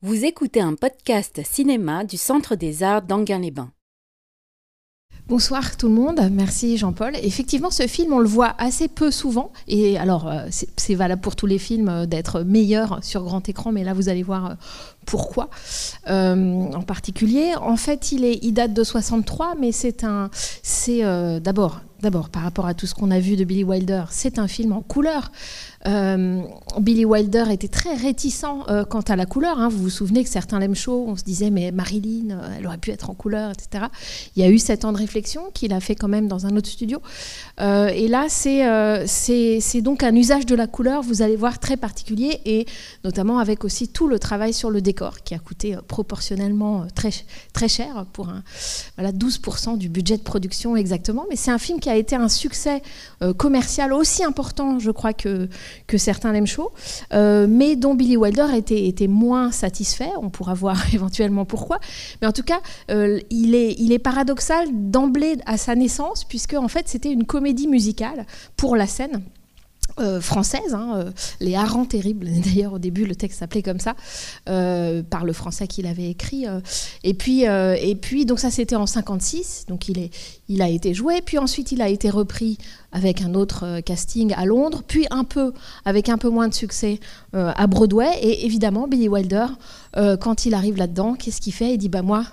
Vous écoutez un podcast cinéma du Centre des Arts d'Anguin-les-Bains. Bonsoir tout le monde, merci Jean-Paul. Effectivement, ce film, on le voit assez peu souvent. Et alors, euh, c'est valable pour tous les films euh, d'être meilleur sur grand écran, mais là, vous allez voir euh, pourquoi en particulier. En fait, il, date de 63, mais c'est d'abord, d'abord par rapport à tout ce qu'on a vu de Billy Wilder, c'est un film en couleur. Euh, Billy Wilder était très réticent euh, quant à la couleur. Hein. Vous vous souvenez que certains l'aiment chaud, on se disait mais Marilyn, euh, elle aurait pu être en couleur, etc. Il y a eu sept ans de réflexion qu'il a fait quand même dans un autre studio. et là, c'est donc un usage de la couleur, vous allez voir, très particulier, et notamment avec aussi tout le travail sur le décor qui a coûté proportionnellement très, très cher pour un, voilà, 12% du budget de production exactement. Mais c'est un film qui a été un succès commercial aussi important, je crois, que que certains l'aiment chaud, euh, mais dont Billy Wilder était, était, moins satisfait. On pourra voir éventuellement pourquoi. Mais en tout cas, euh, il, est, il est paradoxal d'emblée à sa naissance, puisque en fait c'était une comédie musicale pour la scène. Euh, française, hein, euh, les harengs terribles. D'ailleurs, au début, le texte s'appelait comme ça, euh, par le français qu'il avait écrit. et puis, et puis, donc ça, c'était en 56. Donc, il est, il a été joué. Puis ensuite, il a été repris avec un autre casting à Londres. Puis un peu, avec un peu moins de succès, à Broadway. Et évidemment, Billy Wilder, quand il arrive là-dedans, qu'est-ce qu'il fait? Il dit, bah moi,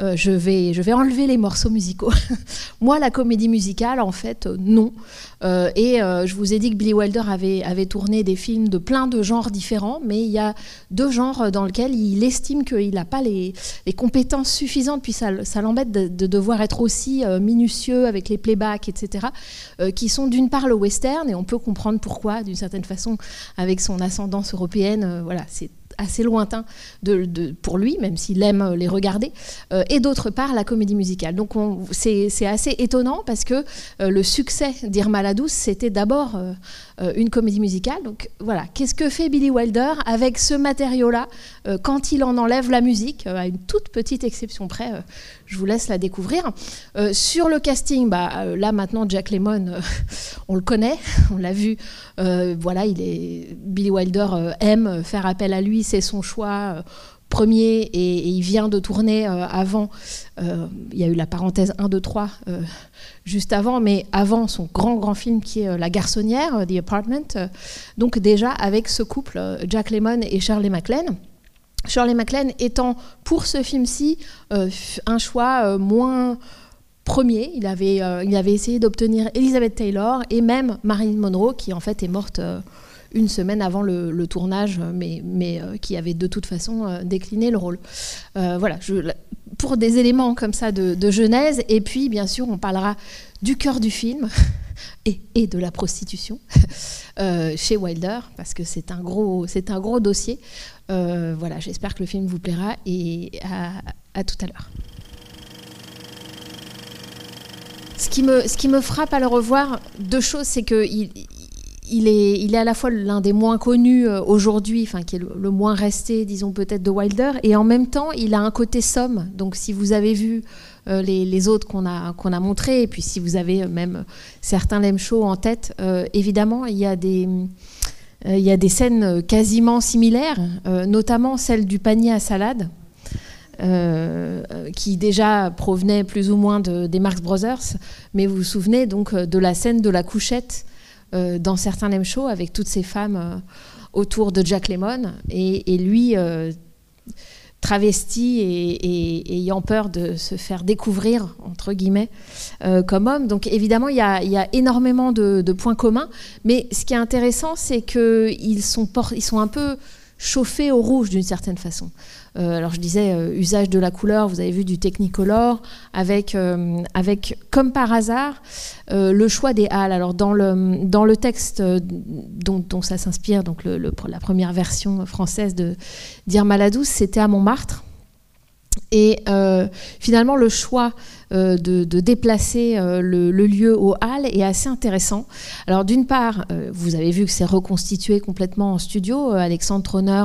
euh, je, vais, je vais enlever les morceaux musicaux. Moi, la comédie musicale, en fait, euh, non. Euh, et je vous ai dit que Billy Wilder avait, avait tourné des films de plein de genres différents, mais il y a deux genres dans lesquels il estime qu'il n'a pas les, compétences suffisantes, puis ça, ça l'embête de, de, devoir être aussi minutieux avec les playbacks, etc., qui sont d'une part le western, et on peut comprendre pourquoi, d'une certaine façon, avec son ascendance européenne, voilà, c'est assez lointain pour lui, même s'il aime les regarder, euh, et d'autre part la comédie musicale. Donc c'est assez étonnant parce que euh, le succès d'Irma la Douce, c'était d'abord euh, une comédie musicale. Donc voilà, qu'est-ce que fait Billy Wilder avec ce matériau-là quand il en enlève la musique, à une toute petite exception près je vous laisse la découvrir. sur le casting, bah, là maintenant Jack Lemmon, on le connaît, on l'a vu. voilà, il est Billy Wilder aime faire appel à lui c'est son choix euh, premier et, il vient de tourner euh, avant. Euh, il y a eu la parenthèse 1, 2, 3 juste avant, mais avant son grand, grand film qui est La Garçonnière, The Apartment. donc déjà avec ce couple, Jack Lemmon et Shirley MacLaine. Shirley MacLaine étant pour ce film-ci un choix moins premier. Il avait, il avait essayé d'obtenir Elizabeth Taylor et même Marilyn Monroe, qui en fait est morte une semaine avant le, tournage, mais, mais euh, qui avait de toute façon euh, décliné le rôle. Euh, voilà, pour des éléments comme ça de, genèse, et puis bien sûr on parlera du cœur du film et, et de la prostitution chez Wilder, parce que c'est un gros, c'est un gros dossier. voilà, j'espère que le film vous plaira et à, à tout à l'heure. Ce qui, me, ce qui me frappe à le revoir, deux choses, c'est qu'il il est, il est à la fois l'un des moins connus euh, aujourd'hui, enfin qui est le, moins resté, disons peut-être de Wilder, et en même temps, il a un côté somme. Donc si vous avez vu euh, les, autres qu'on a a montrés, et puis si vous avez même certains Lem Show en tête, euh, évidemment, il y a des il y a des scènes quasiment similaires, notamment celle du panier à salade. qui déjà provenait plus ou moins de, des Marx Brothers, mais vous vous souvenez donc de la scène de la couchette euh, dans certains Lem Show avec toutes ces femmes euh, autour de Jack Lemmon et, lui euh, travesti et, ayant peur de se faire découvrir, entre guillemets, comme homme. Donc évidemment, il y a, énormément de, points communs, mais ce qui est intéressant, c'est qu'ils sont, ils sont un peu chauffés au rouge d'une certaine façon. Euh, alors je disais euh, usage de la couleur, vous avez vu du Technicolor, avec, euh, avec comme par hasard le choix des halles. Alors dans le, dans le texte dont, ça s'inspire, donc la première version française de Dire Maladouce, c'était à Montmartre. Et finalement, le choix de, déplacer le, lieu au hall est assez intéressant. Alors d'une part, vous avez vu que c'est reconstitué complètement en studio. Alexandre Troner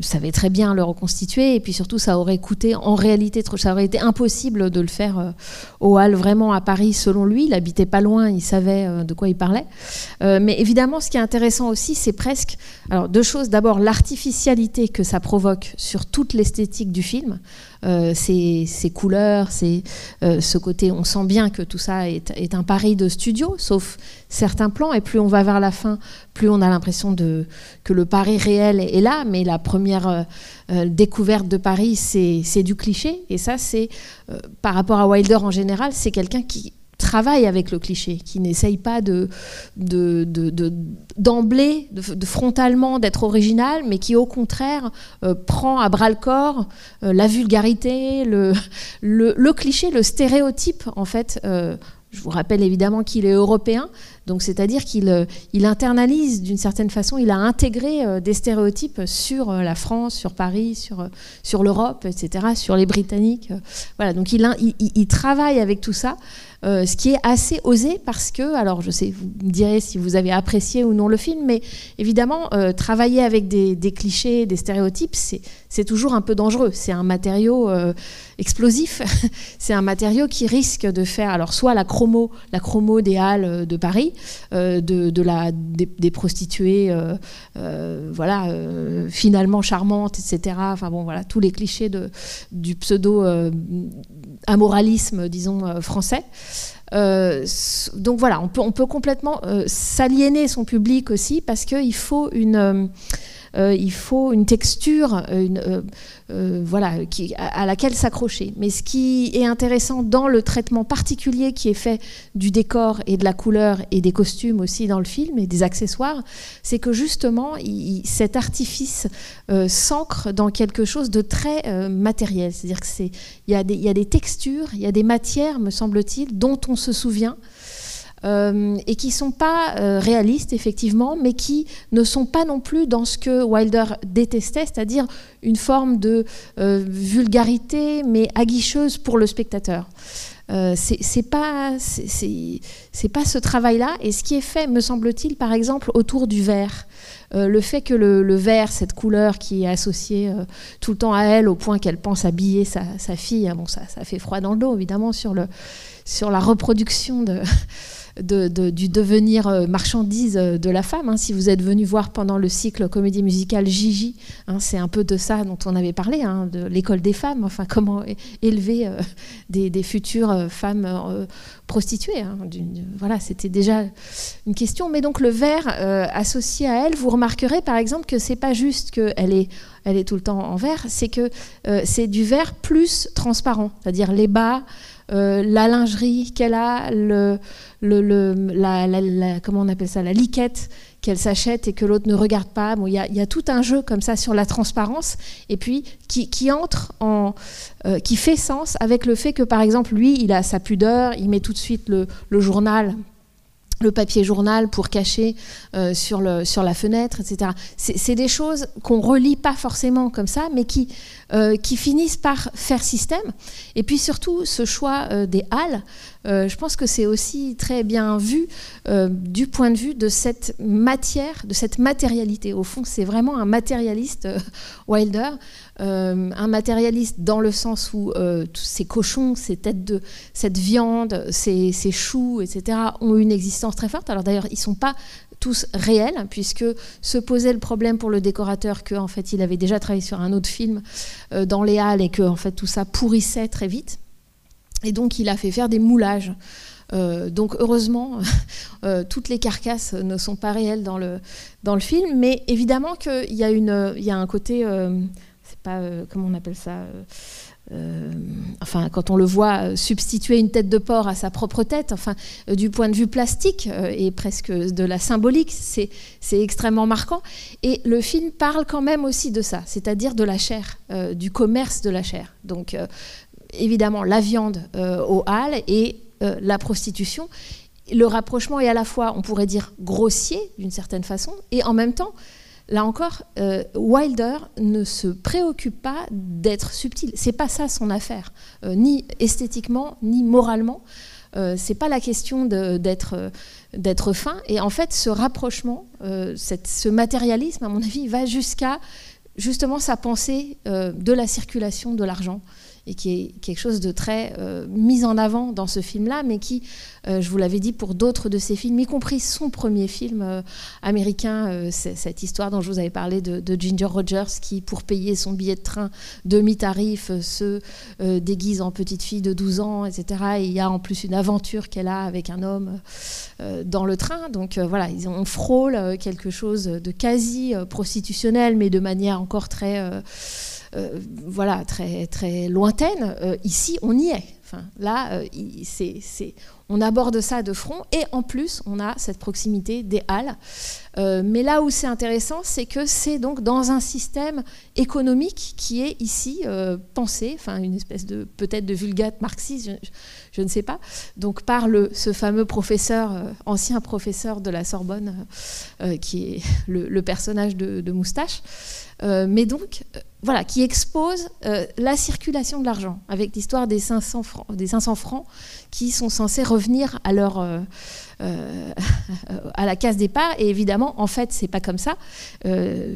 savait très bien le reconstituer et puis surtout ça aurait coûté en réalité, ça aurait été impossible de le faire au hall vraiment à Paris selon lui. Il habitait pas loin, il savait de quoi il parlait. mais évidemment, ce qui est intéressant aussi, c'est presque alors deux choses. D'abord l'artificialité que ça provoque sur toute l'esthétique du film, euh, ces, couleurs, c'est euh, ce côté. On sent bien que tout ça est, un pari de studio, sauf certains plans. Et plus on va vers la fin, plus on a l'impression que le pari réel est là. Mais la première euh, découverte de Paris, c'est du cliché. Et ça, c'est par rapport à Wilder en général, c'est quelqu'un qui travaille avec le cliché, qui n'essaye pas de, d'emblée, de, frontalement d'être original, mais qui au contraire euh, prend à bras le corps euh, la vulgarité, le, le, cliché, le stéréotype en fait. Euh, je vous rappelle évidemment qu'il est européen, donc c'est-à-dire qu'il il internalise d'une certaine façon, il a intégré des stéréotypes sur la France, sur Paris, sur, l'Europe, etc., sur les Britanniques. Voilà, donc il, il, il travaille avec tout ça. Euh, ce qui est assez osé parce que, alors je sais, vous me direz si vous avez apprécié ou non le film, mais évidemment, euh, travailler avec des, clichés, des stéréotypes, c'est toujours un peu dangereux. C'est un matériau euh, explosif, c'est un matériau qui risque de faire, alors soit la chromo, la chromo des halles de Paris, de, la, des, prostituées, voilà, finalement charmantes, etc. Enfin bon, voilà, tous les clichés de, du pseudo amoralisme, disons, français. Euh, donc voilà, on peut, on peut complètement euh, s'aliéner son public aussi parce qu'il faut une, euh, faut une texture, une, voilà, qui, à, laquelle s'accrocher. Mais ce qui est intéressant dans le traitement particulier qui est fait du décor et de la couleur et des costumes aussi dans le film et des accessoires, c'est que justement cet artifice s'ancre dans quelque chose de très matériel. C'est-à-dire que il y, y a des textures, il y a des matières, me semble-t-il, dont on se souvient, euh, et qui sont pas euh, réalistes effectivement, mais qui ne sont pas non plus dans ce que Wilder détestait, c'est-à-dire une forme de euh, vulgarité, mais aguicheuse pour le spectateur. c'est pas c'est pas ce travail-là. Et ce qui est fait, me semble-t-il, par exemple autour du verre. le fait que le, vert, cette couleur qui est associée tout le temps à elle, au point qu'elle pense habiller sa, sa fille, hein, bon, ça, ça fait froid dans le dos, évidemment, sur le, sur la reproduction de, du devenir euh, marchandise euh, de la femme. Hein. Si vous êtes venu voir pendant le cycle comédie musicale Gigi, hein, c'est un peu de ça dont on avait parlé, hein, de l'école des femmes, enfin comment élever euh, des, futures femmes prostituées. voilà, c'était déjà une question. Mais donc le verre associé à elle, vous remarquerez par exemple que c'est pas juste qu'elle est elle est tout le temps en verre, c'est que c'est du verre plus transparent, c'est-à-dire les bas, euh, la lingerie qu'elle a, le, la, comment on appelle ça, la liquette qu'elle s'achète et que l'autre ne regarde pas. Il y, a tout un jeu comme ça sur la transparence et puis qui, entre en, euh, qui fait sens avec le fait que par exemple lui, il a sa pudeur, il met tout de suite le, journal le papier journal pour cacher euh, sur, le, sur la fenêtre, etc. C'est des choses qu'on relit pas forcément comme ça, mais qui, euh, qui finissent par faire système. Et puis surtout, ce choix euh, des halles, euh, je pense que c'est aussi très bien vu du point de vue de cette matière, de cette matérialité. Au fond, c'est vraiment un matérialiste, Wilder, un matérialiste dans le sens où tous ces cochons, ces têtes de cette viande, ces, choux, etc., ont une existence très forte. Alors d'ailleurs, ils ne sont pas tous réels, puisque se posait le problème pour le décorateur qu'en en fait il avait déjà travaillé sur un autre film euh, dans les halles et que en fait tout ça pourrissait très vite. Et donc il a fait faire des moulages. Euh, donc heureusement, euh, toutes les carcasses ne sont pas réelles dans le, dans le film, mais évidemment qu'il y, a il y a un côté, c'est pas, comment on appelle ça euh, enfin, quand on le voit substituer une tête de porc à sa propre tête, enfin, euh, du point de vue plastique euh, et presque de la symbolique, c'est extrêmement marquant. Et le film parle quand même aussi de ça, c'est-à-dire de la chair, du commerce de la chair. Donc, évidemment, la viande au hall et la prostitution. Le rapprochement est à la fois, on pourrait dire, grossier d'une certaine façon, et en même temps, là encore, Wilder ne se préoccupe pas d'être subtil. C'est pas ça son affaire, ni esthétiquement, ni moralement. c'est pas la question d'être fin. Et en fait, ce rapprochement, ce matérialisme, à mon avis, va jusqu'à justement sa pensée de la circulation de l'argent et qui est quelque chose de très euh, mis en avant dans ce film-là, mais qui, euh, je vous l'avais dit pour d'autres de ses films, y compris son premier film euh, américain, cette histoire dont je vous avais parlé de, Ginger Rogers, qui, pour payer son billet de train demi-tarif, se déguise en petite fille de 12 ans, etc. Et il y a en plus une aventure qu'elle a avec un homme dans le train. Donc voilà, on frôle quelque chose de quasi prostitutionnel, mais de manière encore très euh, voilà, très, très lointaine. Euh, ici, on y est. Enfin, là, euh, c'est, on aborde ça de front et en plus, on a cette proximité des halles. mais là où c'est intéressant, c'est que c'est donc dans un système économique qui est ici pensé, enfin une espèce de peut-être de vulgate marxiste, ne sais pas. Donc par le, ce fameux professeur, ancien professeur de la Sorbonne, qui est le, personnage de, Moustache. mais donc voilà, qui expose euh, la circulation de l'argent, avec l'histoire des 500 francs, des 500 francs qui sont censés revenir à leur euh, euh, à la case départ. Et évidemment, en fait, c'est pas comme ça,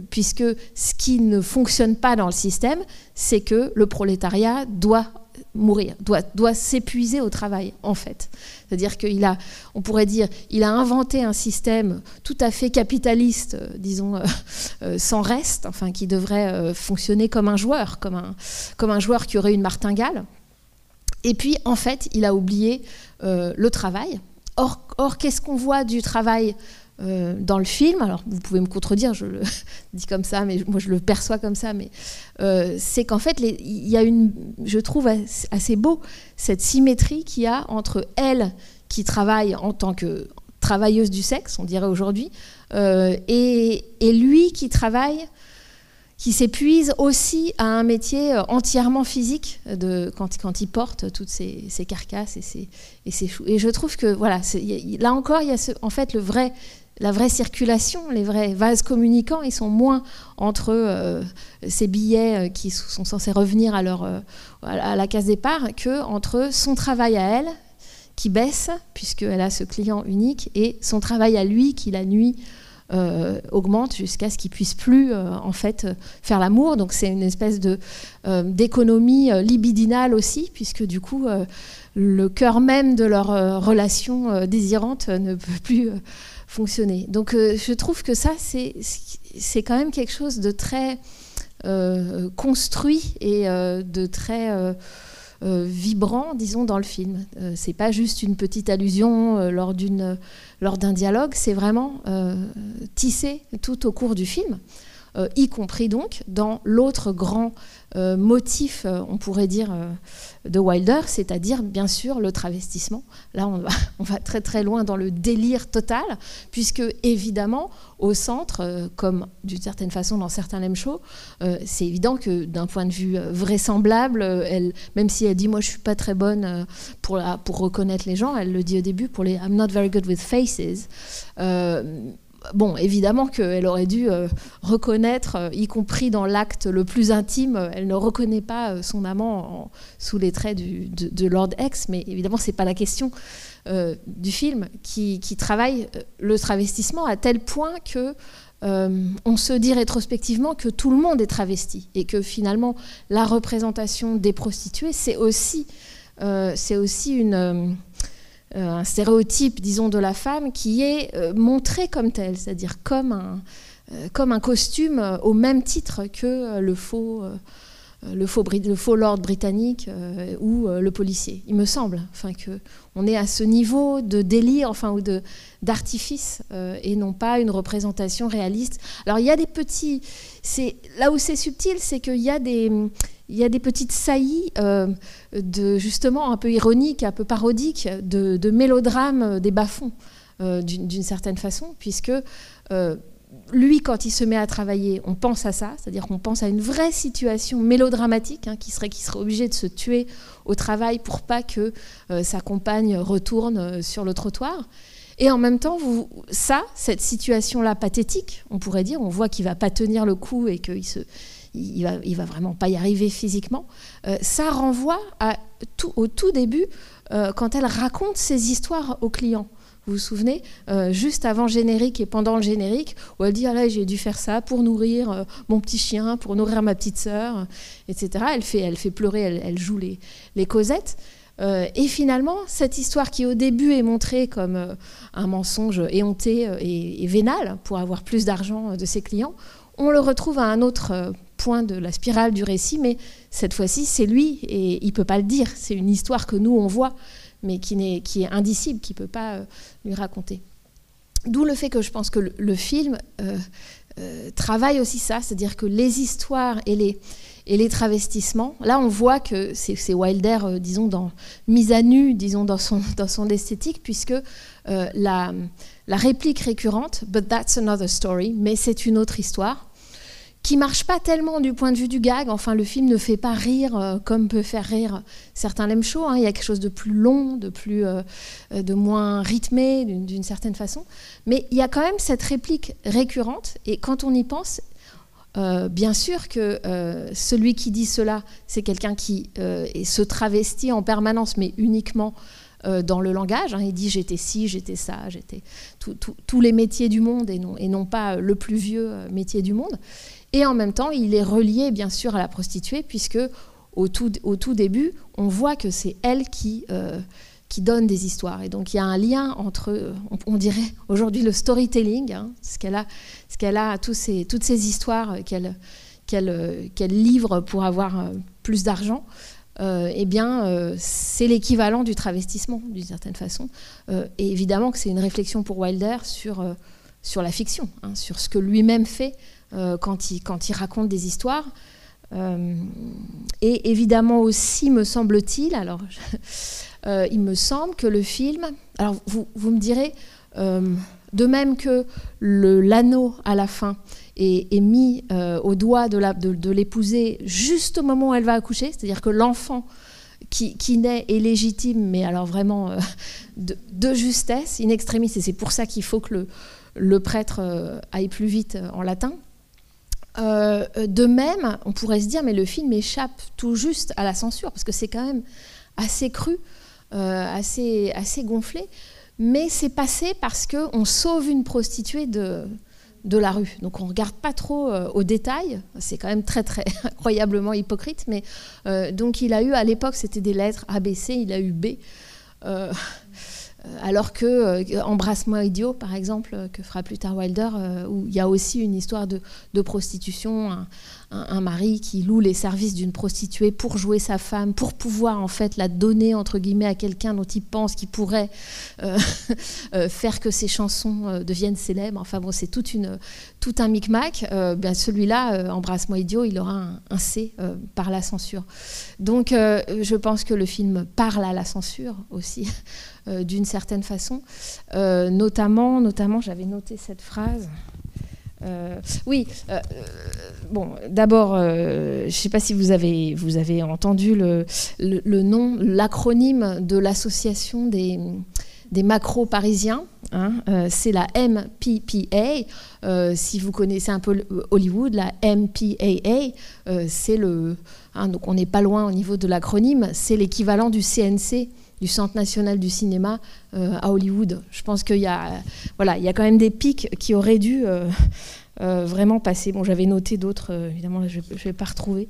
puisque ce qui ne fonctionne pas dans le système, c'est que le prolétariat doit mourir, doit, doit s'épuiser au travail, en fait. C'est-à-dire qu'il a, on pourrait dire, il a inventé un système tout à fait capitaliste, euh, disons, euh, euh, sans reste, enfin, qui devrait fonctionner comme un joueur, comme un, comme un joueur qui aurait une martingale. Et puis, en fait, il a oublié le travail. Or, or qu'est-ce qu'on voit du travail euh, dans le film, alors vous pouvez me contredire, je le dis comme ça, mais moi je le perçois comme ça, mais euh, c'est qu'en fait, il y a une, je trouve assez beau cette symétrie qu'il y a entre elle qui travaille en tant que travailleuse du sexe, on dirait aujourd'hui, euh, et, lui qui travaille qui s'épuise aussi à un métier entièrement physique de, quand, il porte toutes ces, carcasses et ces, et ces choux. Et je trouve que, voilà, là encore, il y a en fait le vrai la vraie circulation, les vrais vases communicants, ils sont moins entre euh, ces billets euh, qui sont censés revenir euh, à la case départ que entre son travail à elle, qui baisse, puisqu'elle a ce client unique, et son travail à lui, qui la nuit augmente jusqu'à ce qu'il puisse plus en fait faire l'amour. Donc c'est une espèce d'économie libidinale aussi, puisque du coup le cœur même de leur relation désirante ne peut plus fonctionner. Donc euh, je trouve que ça, c'est quand même quelque chose de très euh, construit et euh, de très vibrant, disons, dans le film. c'est pas juste une petite allusion lors d'un dialogue, c'est vraiment tissé tout au cours du film. Y compris donc dans l'autre grand euh, motif, euh, on pourrait dire, euh, de Wilder, c'est-à-dire bien sûr le travestissement. Là, on va, très très loin dans le délire total, puisque évidemment, au centre, comme d'une certaine façon dans certains lem shows, c'est évident que d'un point de vue vraisemblable, elle, même si elle dit moi je suis pas très bonne pour reconnaître les gens, elle le dit au début pour les I'm not very good with faces bon, évidemment qu'elle aurait dû euh, reconnaître, euh, y compris dans l'acte le plus intime, euh, elle ne reconnaît pas son amant sous les traits de, Lord X, mais évidemment, ce n'est pas la question du film qui, travaille le travestissement à tel point que on se dit rétrospectivement que tout le monde est travesti et que finalement la représentation des prostituées, c'est aussi, une un stéréotype, disons, de la femme qui est euh, montré comme tel, c'est-à-dire comme un, euh, comme un costume au même titre que le faux, le faux, lord britannique ou le policier. Il me semble, enfin que on est à ce niveau de délire, enfin ou de d'artifice et non pas une représentation réaliste. Alors il y a des petits, là où c'est subtil, c'est qu'il y a des il y a des petites saillies euh, de justement un peu ironiques, un peu parodiques, de, de mélodrames des bas-fonds, euh, d'une certaine façon, puisque euh, lui, quand il se met à travailler, on pense à ça, c'est-à-dire qu'on pense à une vraie situation mélodramatique, hein, qui, serait, qui serait obligé de se tuer au travail pour pas que sa compagne retourne sur le trottoir. Et en même temps, ça, cette situation-là pathétique, on pourrait dire, on voit qu'il va pas tenir le coup et qu'il se, il va, va vraiment pas y arriver physiquement. Euh, ça renvoie au tout début, euh, quand elle raconte ses histoires aux clients. Vous vous souvenez, euh, juste avant générique et pendant le générique, où elle dit ah là j'ai dû faire ça pour nourrir mon petit chien, pour nourrir ma petite sœur, etc. Elle fait, pleurer, elle, joue les, les causettes. et finalement, cette histoire qui au début est montrée comme un mensonge éhonté et, et, vénal pour avoir plus d'argent de ses clients, on le retrouve à un autre point de la spirale du récit, mais cette fois-ci, c'est lui et il peut pas le dire. C'est une histoire que nous, on voit, mais qui, est, qui est indicible, qui peut pas euh, lui raconter. D'où le fait que je pense que le, film euh, euh, travaille aussi ça, c'est-à-dire que les histoires et les, et les travestissements, là on voit que c'est Wilder, disons, dans, mise à nu, disons, dans son, dans son esthétique, puisque la, la réplique récurrente, But that's another story, mais c'est une autre histoire, qui marche pas tellement du point de vue du gag. Enfin, le film ne fait pas rire euh, comme peut faire rire certains lem show. Hein. Il y a quelque chose de plus long, de plus, euh, euh, de moins rythmé d'une certaine façon. Mais il y a quand même cette réplique récurrente. Et quand on y pense, bien sûr que celui qui dit cela, c'est quelqu'un qui se travestit en permanence, mais uniquement dans le langage. Hein. Il dit j'étais ci, j'étais ça, j'étais tous les métiers du monde et non pas le plus vieux métier du monde. Et en même temps, il est relié bien sûr à la prostituée, puisque au tout, début, on voit que c'est elle qui, euh, qui donne des histoires. Et donc il y a un lien entre, on, dirait aujourd'hui le storytelling, hein, ce qu'elle a, ce qu'elle a toutes ces histoires qu'elle qu'elle livre pour avoir euh, plus d'argent. Euh, eh bien, c'est l'équivalent du travestissement, d'une certaine façon. et évidemment que c'est une réflexion pour Wilder sur, la fiction, hein, sur ce que lui-même fait euh, quand, il, quand il raconte des histoires. Euh, et évidemment aussi, me semble-t-il, alors euh, il me semble que le film, alors vous, me direz, de même que l'anneau à la fin est, mis au doigt de l'épousée juste au moment où elle va accoucher, c'est-à-dire que l'enfant qui, naît est légitime, mais alors vraiment de, justesse, in extremis, et c'est pour ça qu'il faut que le prêtre aille plus vite en latin. Euh, de même, on pourrait se dire, mais le film échappe tout juste à la censure, parce que c'est quand même assez cru, euh, assez, gonflé. Mais c'est passé parce qu'on sauve une prostituée de, la rue. Donc on ne regarde pas trop euh, au détail. C'est quand même très, très incroyablement hypocrite. Mais donc il a eu, à l'époque, c'était des lettres ABC, il a eu B. Euh, alors que euh, Embrasse-moi idiot, par exemple, euh, que fera plus tard Wilder, où il y a aussi une histoire de, prostitution, mari qui loue les services d'une prostituée pour jouer sa femme, pour pouvoir en fait la donner entre guillemets à quelqu'un dont il pense qu'il pourrait faire que ses chansons deviennent célèbres. Enfin bon, c'est tout un micmac. bien celui-là, Embrasse-moi idiot, il aura un, un C par la censure. Donc je pense que le film parle à la censure aussi. Euh, d'une certaine façon. Euh, notamment, notamment j'avais noté cette phrase. Euh, oui, bon, d'abord, je ne sais pas si vous avez, entendu le, nom, l'acronyme de l'association des, des macros parisiens. Hein, c'est la MPPA. si vous connaissez un peu Hollywood, la MPAA, c'est le. Hein, donc on n'est pas loin au niveau de l'acronyme. C'est l'équivalent du CNC du Centre national du cinéma euh, à Hollywood. Je pense qu'il y, a, voilà, il y a quand même des pics qui auraient dû euh, euh, vraiment passer. Bon, j'avais noté d'autres, évidemment, je ne vais pas retrouver.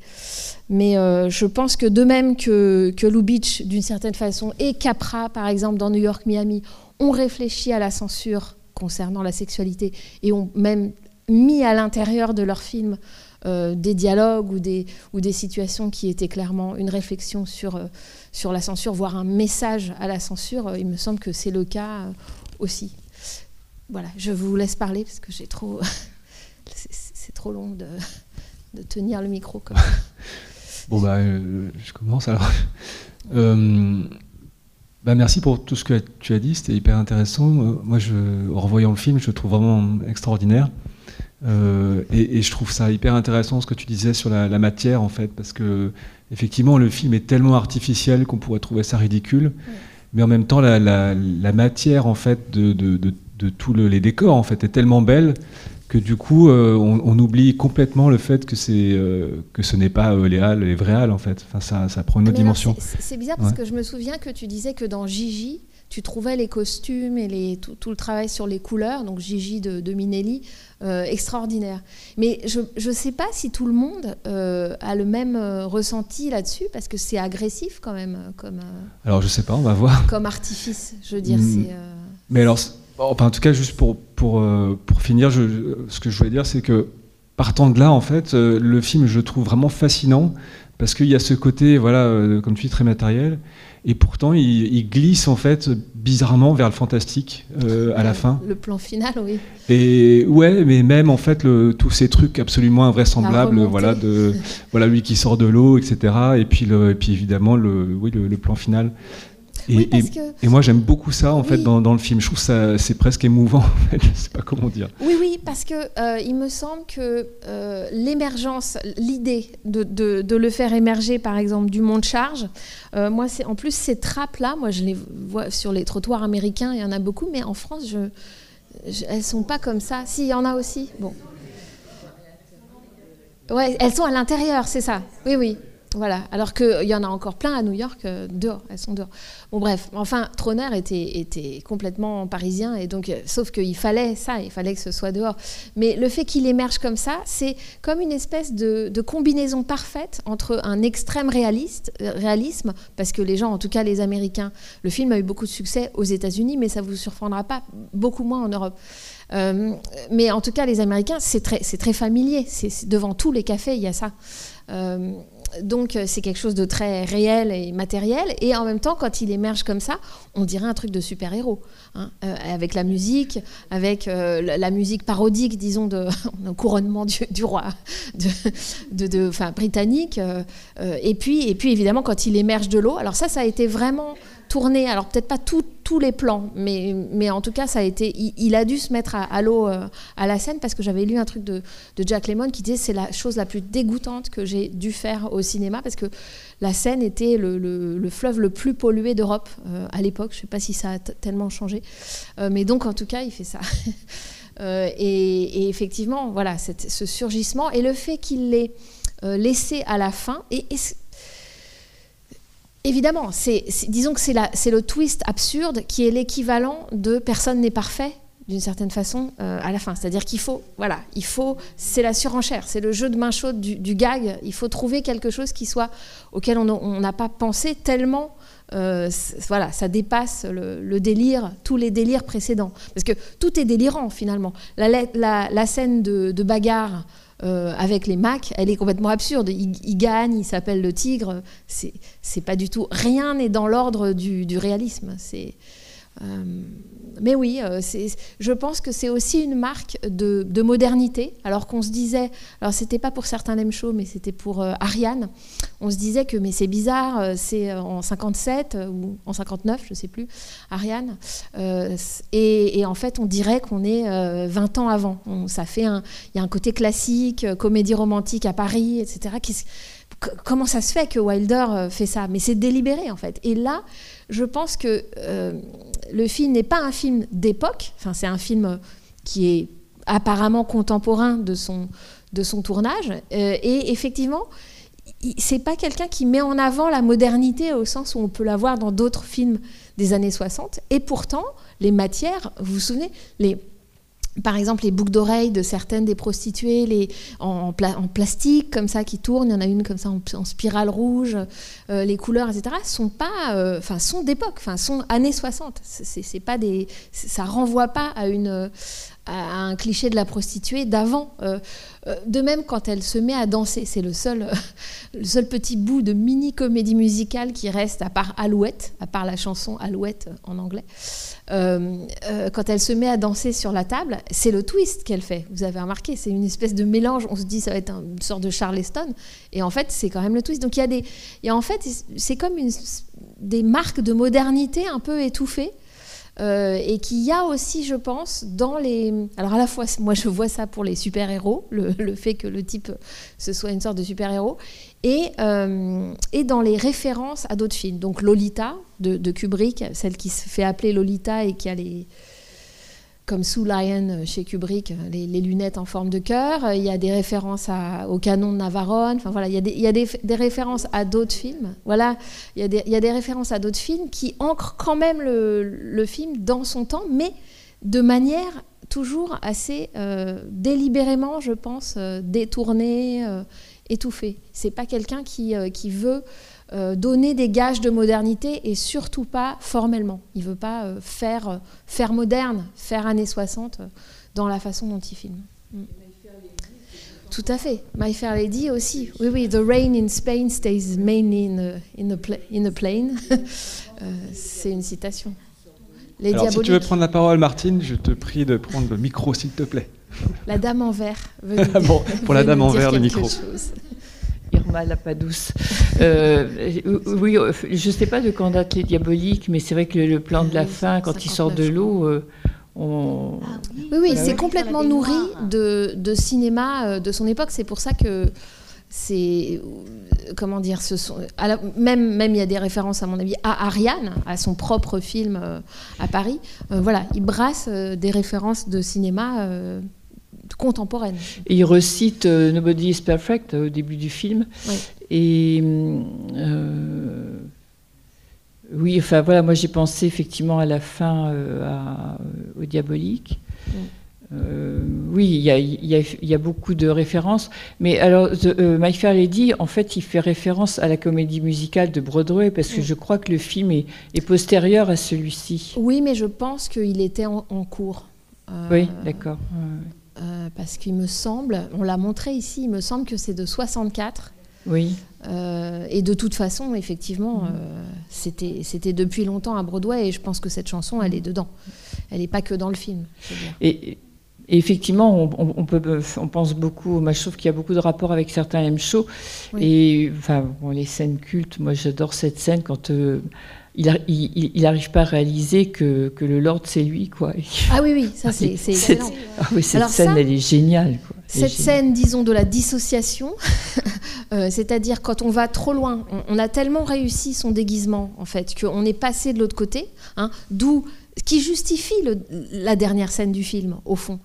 Mais je pense que de même que, que Lou d'une certaine façon, et Capra, par exemple, dans New York, Miami, ont réfléchi à la censure concernant la sexualité et ont même mis à l'intérieur de leurs films des dialogues ou des, ou des situations qui étaient clairement une réflexion sur sur la censure, voire un message à la censure, euh, il me semble que c'est le cas euh, aussi. Voilà, je vous laisse parler parce que j'ai trop. c'est trop long de, de, tenir le micro comme Bon, bah, euh, je commence alors. bah, merci pour tout ce que tu as dit, c'était hyper intéressant. Moi, en revoyant le film, je le trouve vraiment extraordinaire. Et, je trouve ça hyper intéressant ce que tu disais sur la, la matière, en fait, parce que effectivement, le film est tellement artificiel qu'on pourrait trouver ça ridicule. mais en même temps, la, la, la matière en fait de, de, de, de tous le, les décors en fait est tellement belle que du coup, euh, on, on, oublie complètement le fait que c'est euh, que ce n'est pas euh, les halles, les vraies halles en fait. Enfin, ça, ça prend une autre dimension. C'est bizarre parce ouais. que je me souviens que tu disais que dans Gigi, tu trouvais les costumes et les, tout, tout, le travail sur les couleurs, donc Gigi de, de Minelli, euh, extraordinaire. Mais je ne sais pas si tout le monde euh, a le même euh, ressenti là-dessus, parce que c'est agressif quand même. Comme, alors je sais pas, on va voir. Comme artifice, je veux dire. Mmh. Mais alors, enfin, en tout cas, juste pour, pour, pour finir, je, ce que je voulais dire, c'est que partant de là, en fait, le film, je trouve vraiment fascinant, parce qu'il y a ce côté, voilà, comme tu dis, très matériel. Et pourtant, il, il, glisse en fait bizarrement vers le fantastique euh, à la fin. Le plan final, oui. Et ouais, mais même en fait, le, tous ces trucs absolument invraisemblables, voilà, de voilà lui qui sort de l'eau, etc. Et puis, le, et puis évidemment, le, oui, le, le plan final. Et, oui, et, que... et, moi j'aime beaucoup ça en oui. fait dans, dans, le film. Je trouve ça c'est presque émouvant. En fait. Je sais pas comment dire. Oui oui parce que euh, il me semble que euh, l'émergence, l'idée de, de, de, le faire émerger par exemple du monde charge. Euh, moi c'est en plus ces trappes là, moi je les vois sur les trottoirs américains, il y en a beaucoup, mais en France je, je elles sont pas comme ça. Si il y en a aussi. Bon. Ouais, elles sont à l'intérieur, c'est ça. Oui oui. Voilà, alors qu'il y en a encore plein à New York, euh, dehors, elles sont dehors. Bon bref, enfin, Troner était, complètement parisien, et donc, euh, sauf qu'il fallait ça, il fallait que ce soit dehors. Mais le fait qu'il émerge comme ça, c'est comme une espèce de, combinaison parfaite entre un extrême euh, réalisme, parce que les gens, en tout cas les Américains, le film a eu beaucoup de succès aux États-Unis, mais ça ne vous surprendra pas, beaucoup moins en Europe. Mais en tout cas, les Américains, c'est très, familier. C'est devant tous les cafés, il y a ça. Donc euh, c'est quelque chose de très réel et matériel. Et en même temps, quand il émerge comme ça, on dirait un truc de super-héros. Hein, euh, avec la musique, avec euh, la, musique parodique, disons, de couronnement du, roi de, de, britannique. Et, puis, et puis, évidemment, quand il émerge de l'eau, alors ça, ça a été vraiment tourné, alors peut-être pas tous les plans, mais, mais en tout cas, ça a été, il, a dû se mettre à, l'eau euh, à la scène parce que j'avais lu un truc de, de Jack Lemmon qui disait c'est la chose la plus dégoûtante que j'ai dû faire au cinéma parce que la Seine était le, le, le fleuve le plus pollué d'Europe euh, à l'époque. Je sais pas si ça a tellement changé, euh, mais donc en tout cas, il fait ça. et, effectivement, voilà, ce surgissement et le fait qu'il l'ait laissé à la fin et Évidemment, disons que c'est le twist absurde qui est l'équivalent de personne n'est parfait d'une certaine façon euh, à la fin. C'est-à-dire qu'il faut, voilà, il faut, c'est la surenchère, c'est le jeu de main chaude du, gag. Il faut trouver quelque chose qui soit auquel on n'a pas pensé tellement. Euh, voilà, ça dépasse le, délire, tous les délires précédents. Parce que tout est délirant finalement. La, scène de bagarre euh, avec les Macs, elle est complètement absurde. Il, gagne, il s'appelle le tigre. C'est pas du tout. Rien n'est dans l'ordre du, du, réalisme. C'est. Euh, mais oui, euh, je pense que c'est aussi une marque de, de modernité. Alors qu'on se disait, alors c'était pas pour certains Lem Show, mais c'était pour euh, Ariane. On se disait que mais c'est bizarre, c'est en 57 ou en 59, je sais plus, Ariane. Et, en fait, on dirait qu'on est 20 ans avant. Ça fait un, il y a un côté classique, comédie romantique à Paris, etc. Comment ça se fait que Wilder fait ça? Mais c'est délibéré en fait. Et là, je pense que euh, le film n'est pas un film d'époque, enfin, c'est un film qui est apparemment contemporain de son, de son tournage. Euh, et effectivement, c'est pas quelqu'un qui met en avant la modernité au sens où on peut la voir dans d'autres films des années 60. Et pourtant, les matières, vous vous souvenez, les, par exemple, les boucles d'oreilles de certaines des prostituées, en, pla en, plastique comme ça qui tournent, il y en a une comme ça en, en spirale rouge, euh, les couleurs, etc. sont pas, euh, enfin, sont d'époque, enfin, sont années 60. C'est pas des, ça renvoie pas à une, à un cliché de la prostituée d'avant. Euh, de même, quand elle se met à danser, c'est le seul, le seul petit bout de mini comédie musicale qui reste, à part Alouette, à part la chanson Alouette en anglais. Euh, euh, quand elle se met à danser sur la table, c'est le twist qu'elle fait. Vous avez remarqué, c'est une espèce de mélange. On se dit ça va être une sorte de Charleston, et en fait c'est quand même le twist. Donc il y a des, en fait c'est comme des marques de modernité un peu étouffées. Et qu'il y a aussi, je pense, dans les... Alors à la fois, moi je vois ça pour les super-héros, le, fait que le type, ce soit une sorte de super-héros, et, et dans les références à d'autres films. Donc Lolita de, Kubrick, celle qui se fait appeler Lolita et qui a les comme Sue Lyon euh, chez Kubrick, euh, les, lunettes en forme de cœur. Euh, il y a des références au canon de Navarone. Enfin, voilà, il y a des, références à d'autres films. Voilà, il y, a des, références à d'autres films qui ancrent quand même le, film dans son temps, mais de manière toujours assez délibérément, je pense, détournée, étouffée. C'est pas quelqu'un qui veut euh, donner des gages de modernité et surtout pas formellement. Il ne veut pas euh, faire, euh, faire moderne, faire années 60 dans la façon dont il filme. Mm. Tout à fait. My Fair Lady aussi. Oui, oui. The rain in Spain stays mainly in a, in in a plane. C'est une citation. Les Alors, si tu veux prendre la parole, Martine, je te prie de prendre le micro, s'il te plaît. La dame en vert. bon, pour la dame en vert, le micro. Irma la pas douce. Euh, oui, euh, je ne sais pas de quand date les diaboliques, mais c'est vrai que le, plan de la fin, quand il sort de l'eau, euh, on... Ah oui, oui, c'est complètement nourri de, de, cinéma de son époque. C'est pour ça que c'est comment dire ce sont même même il y a des références à mon avis à Ariane à son propre film à Paris. Voilà il brasse des références de cinéma contemporaine. il recite euh, Nobody is Perfect euh, au début du film. Et euh, oui, enfin voilà, moi j'ai pensé effectivement à la fin au diabolique. oui, il y, a, beaucoup de références. Mais alors, My Fair Lady, en fait, il fait référence à la comédie musicale de Broadway parce que je crois que le film est, postérieur à celui-ci. Oui, mais je pense qu'il était en, cours. oui, d'accord. Euh, parce qu'il me semble, on l'a montré ici, il me semble que c'est de 64. Oui. Euh, et de toute façon, effectivement, euh, c'était, c'était depuis longtemps à Broadway et je pense que cette chanson, elle est dedans. Elle n'est pas que dans le film. Et, effectivement, on, peut, on pense beaucoup, moi je trouve qu'il y a beaucoup de rapports avec certains M shows. Et enfin, les scènes cultes, moi j'adore cette scène quand il n'arrive pas à réaliser que, que le Lord, c'est lui. Quoi. Ah oui, oui, ça c'est excellent. Ah oui, cette scène, elle est géniale. cette scène, disons, de la dissociation, euh, c'est-à-dire quand on va trop loin, on, a tellement réussi son déguisement, en fait, qu'on est passé de l'autre côté, hein, d'où qui justifie la dernière scène du film, au fond.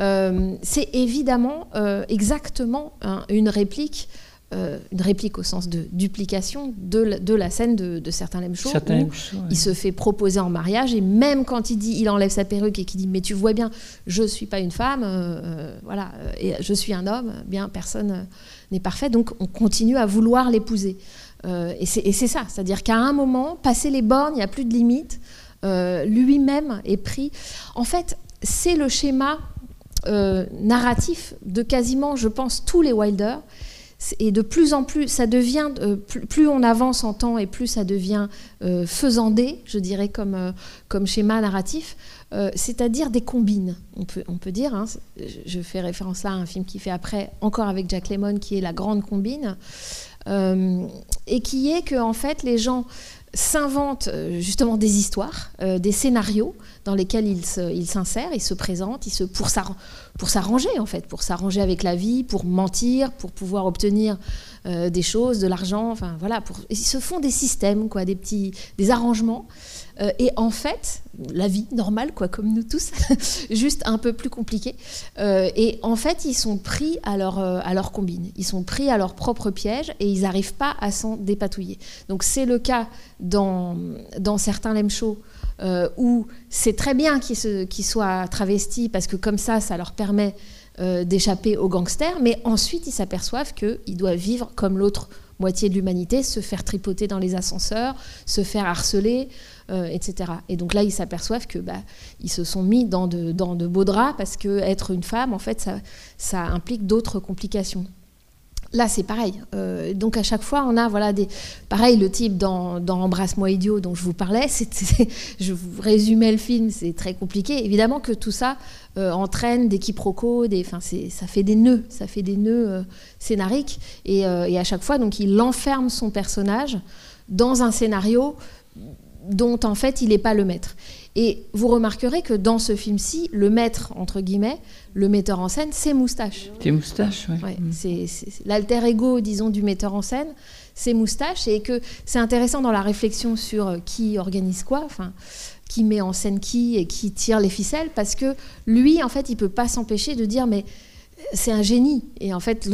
Euh, c'est évidemment euh, exactement hein, une réplique euh, une réplique au sens de duplication de la, de la scène de, certains Lem Show, où il se fait proposer en mariage et même quand il dit il enlève sa perruque et qu'il dit mais tu vois bien je suis pas une femme euh, euh, voilà et je suis un homme bien personne n'est parfait. Donc on continue à vouloir l'épouser. Et c'est ça. C'est-à-dire qu'à un moment passé les bornes il n'y a plus de limite lui-même est pris. En fait c'est le schéma narratif de quasiment je pense tous les Wilder et de plus en plus, ça devient, euh, plus, on avance en temps et plus ça devient euh, faisandé, je dirais, comme, euh, comme schéma narratif, c'est-à-dire des combines, on peut, on peut dire. Hein. je fais référence là à un film qui fait après, encore avec Jack Lemmon, qui est La Grande Combine, et qui est que, en fait, les gens s'inventent justement des histoires, des scénarios dans lesquels ils s'insèrent, ils, se présentent, ils se, pour s'arranger pour s'arranger en fait, pour s'arranger avec la vie, pour mentir, pour pouvoir obtenir euh, des choses, de l'argent, enfin voilà, pour, ils se font des systèmes, quoi, des petits, des arrangements. Euh, et en fait, la vie normale, quoi, comme nous tous, juste un peu plus compliquée. Euh, et en fait, ils sont pris à leur, à leur combine, ils sont pris à leur propre piège et ils n'arrivent pas à s'en dépatouiller. Donc c'est le cas dans, certains lem shows euh, où c'est très bien qu'ils soient travestis parce que comme ça, ça leur permet euh, d'échapper aux gangsters, mais ensuite ils s'aperçoivent qu'ils doivent vivre comme l'autre moitié de l'humanité, se faire tripoter dans les ascenseurs, se faire harceler, euh, etc. Et donc là, ils s'aperçoivent que bah, ils se sont mis dans de, dans de beaux draps parce que être une femme, en fait, ça, ça implique d'autres complications. Là, c'est pareil. Euh, donc à chaque fois, on a voilà des pareil le type dans, Embrasse-moi idiot dont je vous parlais. je vous résumais le film, c'est très compliqué. Évidemment que tout ça euh, entraîne des quiproquos, des, ça fait des nœuds, ça fait des nœuds scénariques. Et, et, à chaque fois, donc il enferme son personnage dans un scénario dont en fait il n'est pas le maître. Et vous remarquerez que dans ce film-ci, le maître, entre guillemets, le metteur en scène, c'est Moustache. C'est Moustache, oui. Ouais, c'est l'alter ego, disons, du metteur en scène, c'est Moustache, et que c'est intéressant dans la réflexion sur qui organise quoi, enfin, qui met en scène qui et qui tire les ficelles, parce que lui, en fait, il peut pas s'empêcher de dire, mais c'est un génie. Et en fait,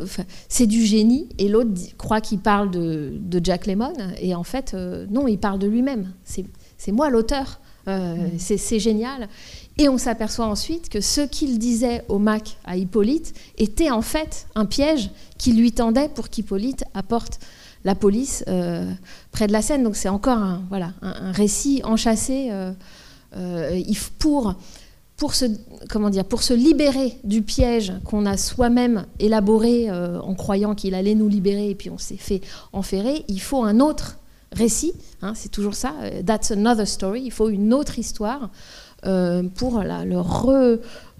enfin, c'est du génie. Et l'autre croit qu'il parle de, de, Jack Lemmon. Et en fait, euh, non, il parle de lui-même. C'est moi l'auteur. Euh, mm. C'est génial. Et on s'aperçoit ensuite que ce qu'il disait au Mac à Hippolyte était en fait un piège qui lui tendait pour qu'Hippolyte apporte la police euh, près de la scène. Donc c'est encore un, voilà, un, récit enchâssé pour, pour, se, comment dire, pour se libérer du piège qu'on a soi-même élaboré en croyant qu'il allait nous libérer et puis on s'est fait enferrer. Il faut un autre récit, hein, c'est toujours ça, euh, that's another story, il faut une autre histoire euh, pour le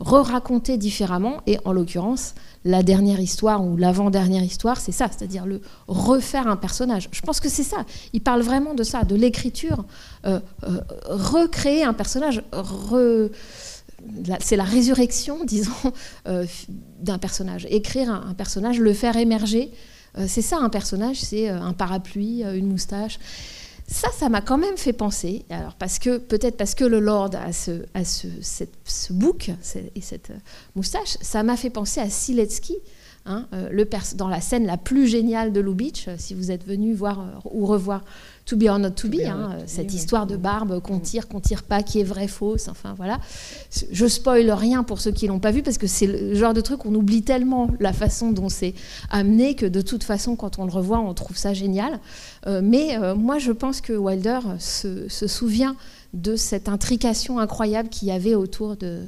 re-raconter différemment, et en l'occurrence, la dernière histoire ou l'avant-dernière histoire, c'est ça, c'est-à-dire le refaire un personnage. Je pense que c'est ça, il parle vraiment de ça, de l'écriture, euh, recréer un personnage, c'est la résurrection, disons, d'un personnage. Écrire un, personnage, le faire émerger euh, c'est ça un personnage, c'est euh, un parapluie, euh, une moustache. Ça, ça m'a quand même fait penser, alors parce que peut-être parce que le Lord a ce, ce, bouc et cette moustache, ça m'a fait penser à Siletsky, hein, le dans la scène la plus géniale de Lou Beach, si vous êtes venu voir ou revoir To be or not to be, hein, cette histoire de barbe qu'on tire, qu'on tire pas, qui est vraie, fausse, enfin voilà. Je spoil rien pour ceux qui l'ont pas vu parce que c'est le genre de truc qu'on oublie tellement la façon dont c'est amené que de toute façon quand on le revoit on trouve ça génial. Euh, mais euh, moi je pense que Wilder se, souvient de cette intrication incroyable qu'il y avait autour de,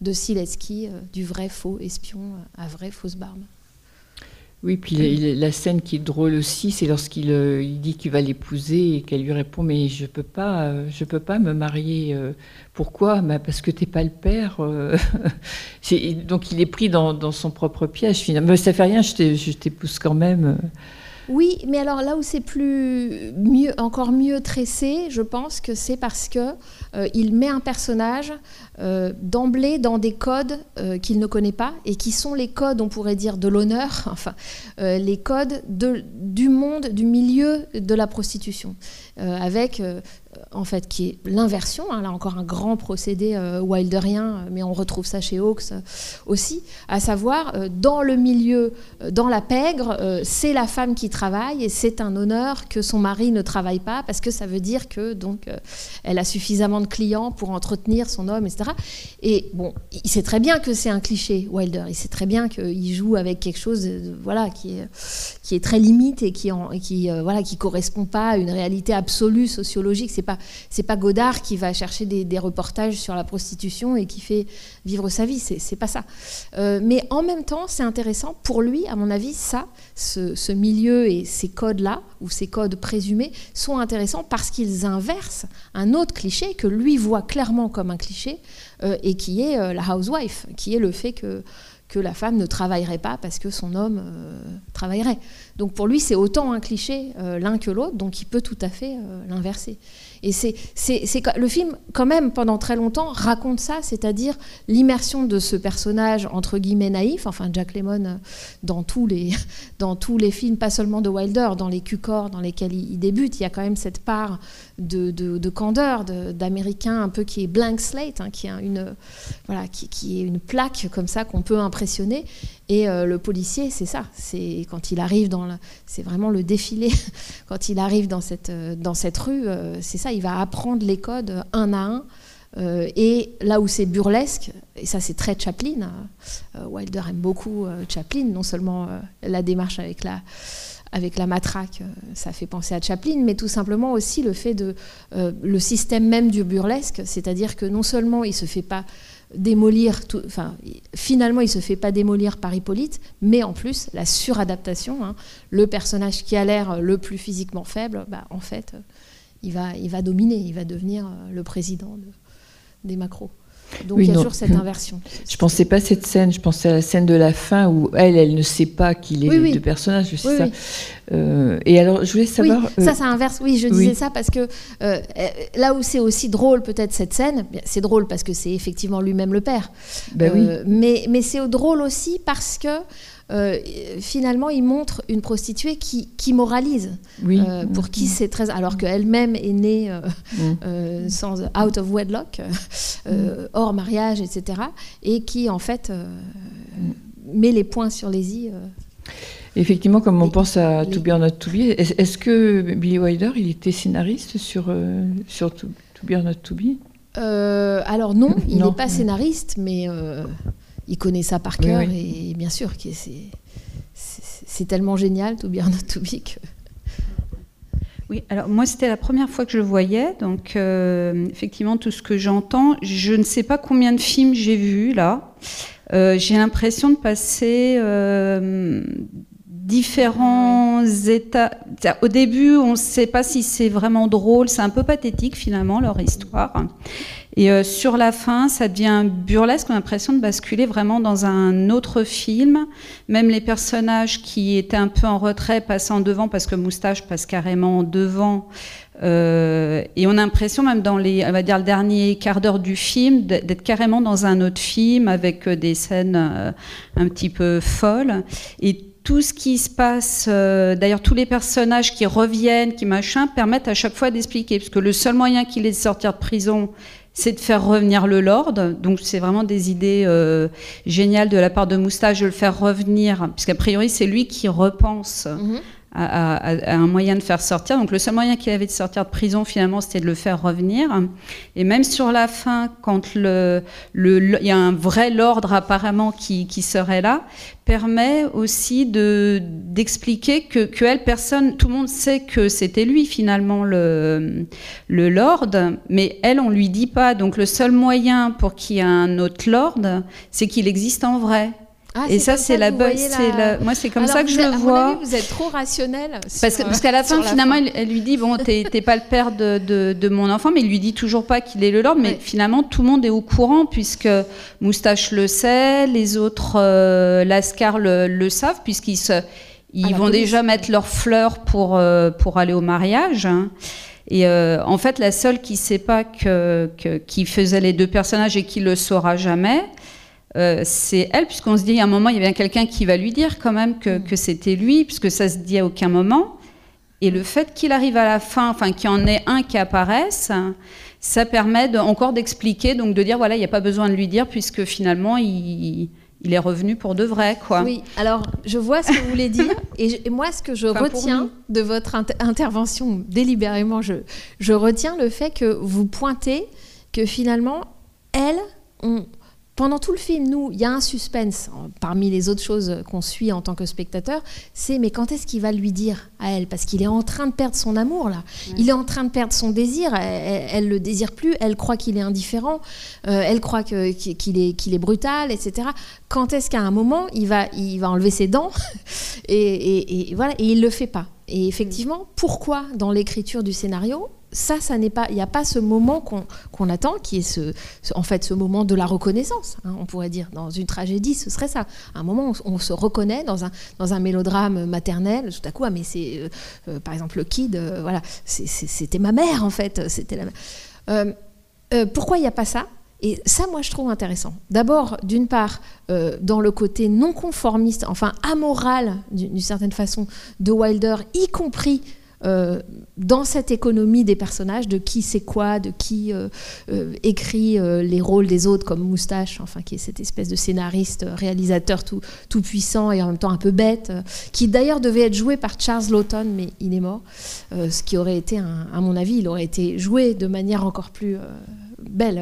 de Siletsky, euh, du vrai faux espion à vraie fausse barbe. Oui, puis la, scène qui est drôle aussi, c'est lorsqu'il euh, dit qu'il va l'épouser et qu'elle lui répond mais je peux pas, euh, peux pas me marier. Euh. pourquoi? Bah, Parce que t'es pas le père. donc il est pris dans, son propre piège. Finalement, ça fait rien, je t'épouse quand même. Oui, mais alors là où c'est plus encore mieux tressé, je pense que c'est parce que il met un personnage euh, d'emblée dans des codes euh, qu'il ne connaît pas et qui sont les codes, on pourrait dire, de l'honneur, enfin, euh, les codes de, du monde, du milieu de la prostitution, avec en fait, qui est l'inversion. Hein, là encore un grand procédé euh, wilderien, mais on retrouve ça chez Hawks euh, aussi, à savoir euh, dans le milieu, dans la pègre, c'est la femme qui travaille et c'est un honneur que son mari ne travaille pas parce que ça veut dire que donc elle a suffisamment de clients pour entretenir son homme, etc. Et bon, il sait très bien que c'est un cliché, Wilder. Il sait très bien qu'il joue avec quelque chose, voilà, qui est très limite et qui en, voilà qui correspond pas à une réalité absolue sociologique. Pas c'est pas Godard qui va chercher des, reportages sur la prostitution et qui fait vivre sa vie. C'est pas ça. Euh, mais en même temps, c'est intéressant pour lui, à mon avis, ça, ce, milieu et ces codes-là ou ces codes présumés sont intéressants parce qu'ils inversent un autre cliché que lui voit clairement comme un cliché euh, et qui est euh, la housewife, qui est le fait que que la femme ne travaillerait pas parce que son homme travaillerait. Donc pour lui, c'est autant un cliché l'un que l'autre, donc il peut tout à fait l'inverser. Et c'est, le film, quand même, pendant très longtemps, raconte ça, c'est-à-dire l'immersion de ce personnage, entre guillemets, naïf, enfin Jack Lemmon, euh, dans tous les, dans tous les films, pas seulement de Wilder, dans les Q-corps dans lesquels il, débute, il y a quand même cette part de, de, candeur, d'américain un peu qui est blank slate, hein, qui, est une, voilà, qui est une plaque comme ça qu'on peut impressionner. Et euh, le policier, c'est ça. C'est quand il arrive dans, c'est vraiment le défilé. quand il arrive dans cette euh, dans cette rue, euh, c'est ça. Il va apprendre les codes un à un. et là où c'est burlesque, et ça c'est très Chaplin. Wilder aime beaucoup Chaplin, non seulement la démarche avec la avec la matraque, ça fait penser à Chaplin, mais tout simplement aussi le fait de le système même du burlesque, c'est-à-dire que non seulement il se fait pas démolir, enfin, finalement, il se fait pas démolir par Hippolyte, mais en plus, la suradaptation, hein, le personnage qui a l'air le plus physiquement faible, bah, en fait, il va, il va dominer, il va devenir euh, le président des macros. Donc il y a toujours cette inversion. Je pensais pas à cette scène, je pensais à la scène de la fin où elle, elle ne sait pas qu'il est le personnage, sais ça. Euh, et alors, je voulais savoir. Oui, ça, ça inverse. Oui, je disais ça parce que euh, là où c'est aussi drôle, peut-être cette scène, c'est drôle parce que c'est effectivement lui-même le père. Ben oui. Mais, mais c'est drôle aussi parce que euh, finalement, il montre une prostituée qui, moralise, euh, pour qui mm. c'est très. Alors qu'elle-même est née euh, mm. sans out of wedlock, mm. hors mariage, etc., et qui en fait met les points sur les i. Effectivement, comme on pense à To Be or Not To Be, est-ce que Billy Wilder, il était scénariste sur, sur to, Be or Not To Be? Alors non, il n'est pas scénariste, mais il connaît ça par cœur et bien sûr que c'est tellement génial, To Be or Not To Be. Oui, alors moi c'était la première fois que je le voyais, donc euh, effectivement tout ce que j'entends, je ne sais pas combien de films j'ai vus là. Euh, j'ai l'impression de passer euh, différents états. Au début, on ne sait pas si c'est vraiment drôle, c'est un peu pathétique finalement leur histoire. Et euh, sur la fin, ça devient burlesque, on a l'impression de basculer vraiment dans un autre film. Même les personnages qui étaient un peu en retrait passent en devant parce que Moustache passe carrément en devant. Euh, et on a l'impression, même dans les, on va dire, le dernier quart d'heure du film, d'être carrément dans un autre film avec euh, des scènes un petit peu folles. Et tout ce qui se passe, d'ailleurs tous les personnages qui reviennent, qui machin, permettent à chaque fois d'expliquer, parce que le seul moyen qu'il ait de sortir de prison, c'est de faire revenir le Lord. Donc c'est vraiment des idées euh, géniales de la part de Moustache de le faire revenir, puisqu'a priori c'est lui qui repense. Mhm à, un moyen de faire sortir. Donc le seul moyen qu'il avait de sortir de prison, finalement, c'était de le faire revenir. Et même sur la fin, quand le, il y a un vrai l'ordre apparemment qui, qui, serait là, permet aussi de d'expliquer que, que elle, personne, tout le monde sait que c'était lui finalement le, le lord, mais elle, on lui dit pas. Donc le seul moyen pour qu'il y ait un autre lord, c'est qu'il existe en vrai. Ah, et ça, c'est la bonne. Moi, c'est comme ça que je le vois. vous êtes trop rationnel. Parce, parce qu'à la fin, finalement, Elle, lui dit Bon, t'es pas le père de, de, mon enfant, mais il lui dit toujours pas qu'il est le Lord. Mais finalement, tout le monde est au courant, puisque Moustache le sait, les autres euh, Lascar le, savent, puisqu'ils se, ils vont déjà mettre leurs fleurs pour, euh, pour aller au mariage. Hein. Et euh, en fait, la seule qui sait pas que, qui faisait les deux personnages et qui le saura jamais, euh, c'est elle, puisqu'on se dit à un moment, il y a bien quelqu'un qui va lui dire quand même que, c'était lui, puisque ça se dit à aucun moment. Et le fait qu'il arrive à la fin, enfin qu'il y en ait un qui apparaisse, ça permet encore d'expliquer, donc de dire voilà, il n'y a pas besoin de lui dire, puisque finalement, il, est revenu pour de vrai. Quoi. Oui, alors je vois ce que vous voulez dire, et, moi, ce que je retiens de votre intervention délibérément, je, je retiens le fait que vous pointez que finalement, elle, on, pendant tout le film, nous, il y a un suspense, parmi les autres choses qu'on suit en tant que spectateur, c'est mais quand est-ce qu'il va lui dire à elle? Parce qu'il est en train de perdre son amour, là. Il est en train de perdre son désir. Elle, ne le désire plus, elle croit qu'il est indifférent, euh, elle croit qu'il est, qu'il est brutal, etc. Quand est-ce qu'à un moment, il va, il va enlever ses dents? Et, et, voilà, et il le fait pas. Et effectivement, pourquoi dans l'écriture du scénario ça, ça n'est pas, il n'y a pas ce moment qu'on attend, qui est ce, en fait ce moment de la reconnaissance. Hein, on pourrait dire dans une tragédie, ce serait ça, un moment où on se reconnaît dans un dans un mélodrame maternel. Tout à coup, ah mais c'est, euh, euh, par exemple le kid, euh, voilà, c'était ma mère en fait, c'était la. pourquoi il n'y a pas ça? Et ça, moi, je trouve intéressant. D'abord, d'une part, dans le côté non conformiste, enfin amoral, d'une certaine façon, de Wilder, y compris euh, dans cette économie des personnages, de qui c'est quoi, de qui euh, euh, écrit les rôles des autres, comme Moustache, enfin qui est cette espèce de scénariste, réalisateur tout, tout puissant et en même temps un peu bête, qui d'ailleurs devait être joué par Charles Lawton, mais il est mort, ce qui aurait été, à mon avis, il aurait été joué de manière encore plus belle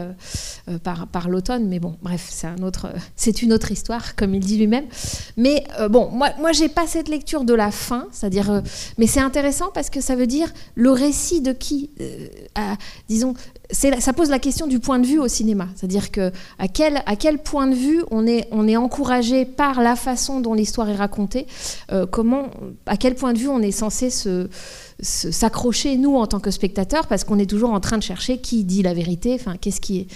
euh, euh, par, l'automne, mais bon, bref, c'est un autre, c'est une autre histoire, comme il dit lui-même. Mais euh, bon, moi, moi, j'ai pas cette lecture de la fin, c'est-à-dire, mais c'est intéressant parce que ça veut dire le récit de qui, disons, ça pose la question du point de vue au cinéma, c'est-à-dire que à quel, à quel point de vue on est, on est encouragé par la façon dont l'histoire est racontée, comment, à quel point de vue on est censé se s'accrocher, nous, en tant que spectateurs, parce qu'on est toujours en train de chercher qui dit la vérité, enfin, qu'est-ce qui est,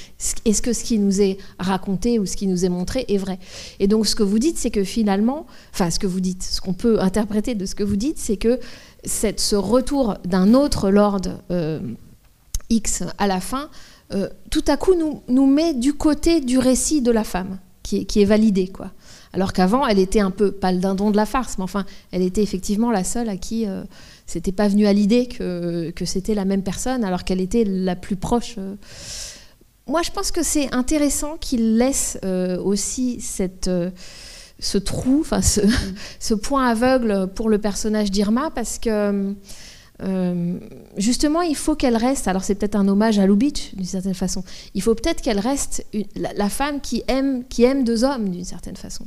est-ce que ce qui nous est raconté ou ce qui nous est montré est vrai Et donc, ce que vous dites, c'est que finalement, enfin, ce que vous dites, ce qu'on peut interpréter de ce que vous dites, c'est que cette, ce retour d'un autre Lord euh, X à la fin, euh, tout à coup, nous, nous met du côté du récit de la femme, qui est, qui est validé, quoi. Alors qu'avant, elle était un peu, pas le dindon de la farce, mais enfin, elle était effectivement la seule à qui euh, c'était pas venu à l'idée que, que c'était la même personne, alors qu'elle était la plus proche. Euh. Moi, je pense que c'est intéressant qu'il laisse euh, aussi cette, ce trou, enfin ce, mm. ce, point aveugle pour le personnage d'Irma, parce que justement, il faut qu'elle reste. Alors, c'est peut-être un hommage à Lubitsch, d'une certaine façon. Il faut peut-être qu'elle reste la, la, femme qui aime, qui aime deux hommes, d'une certaine façon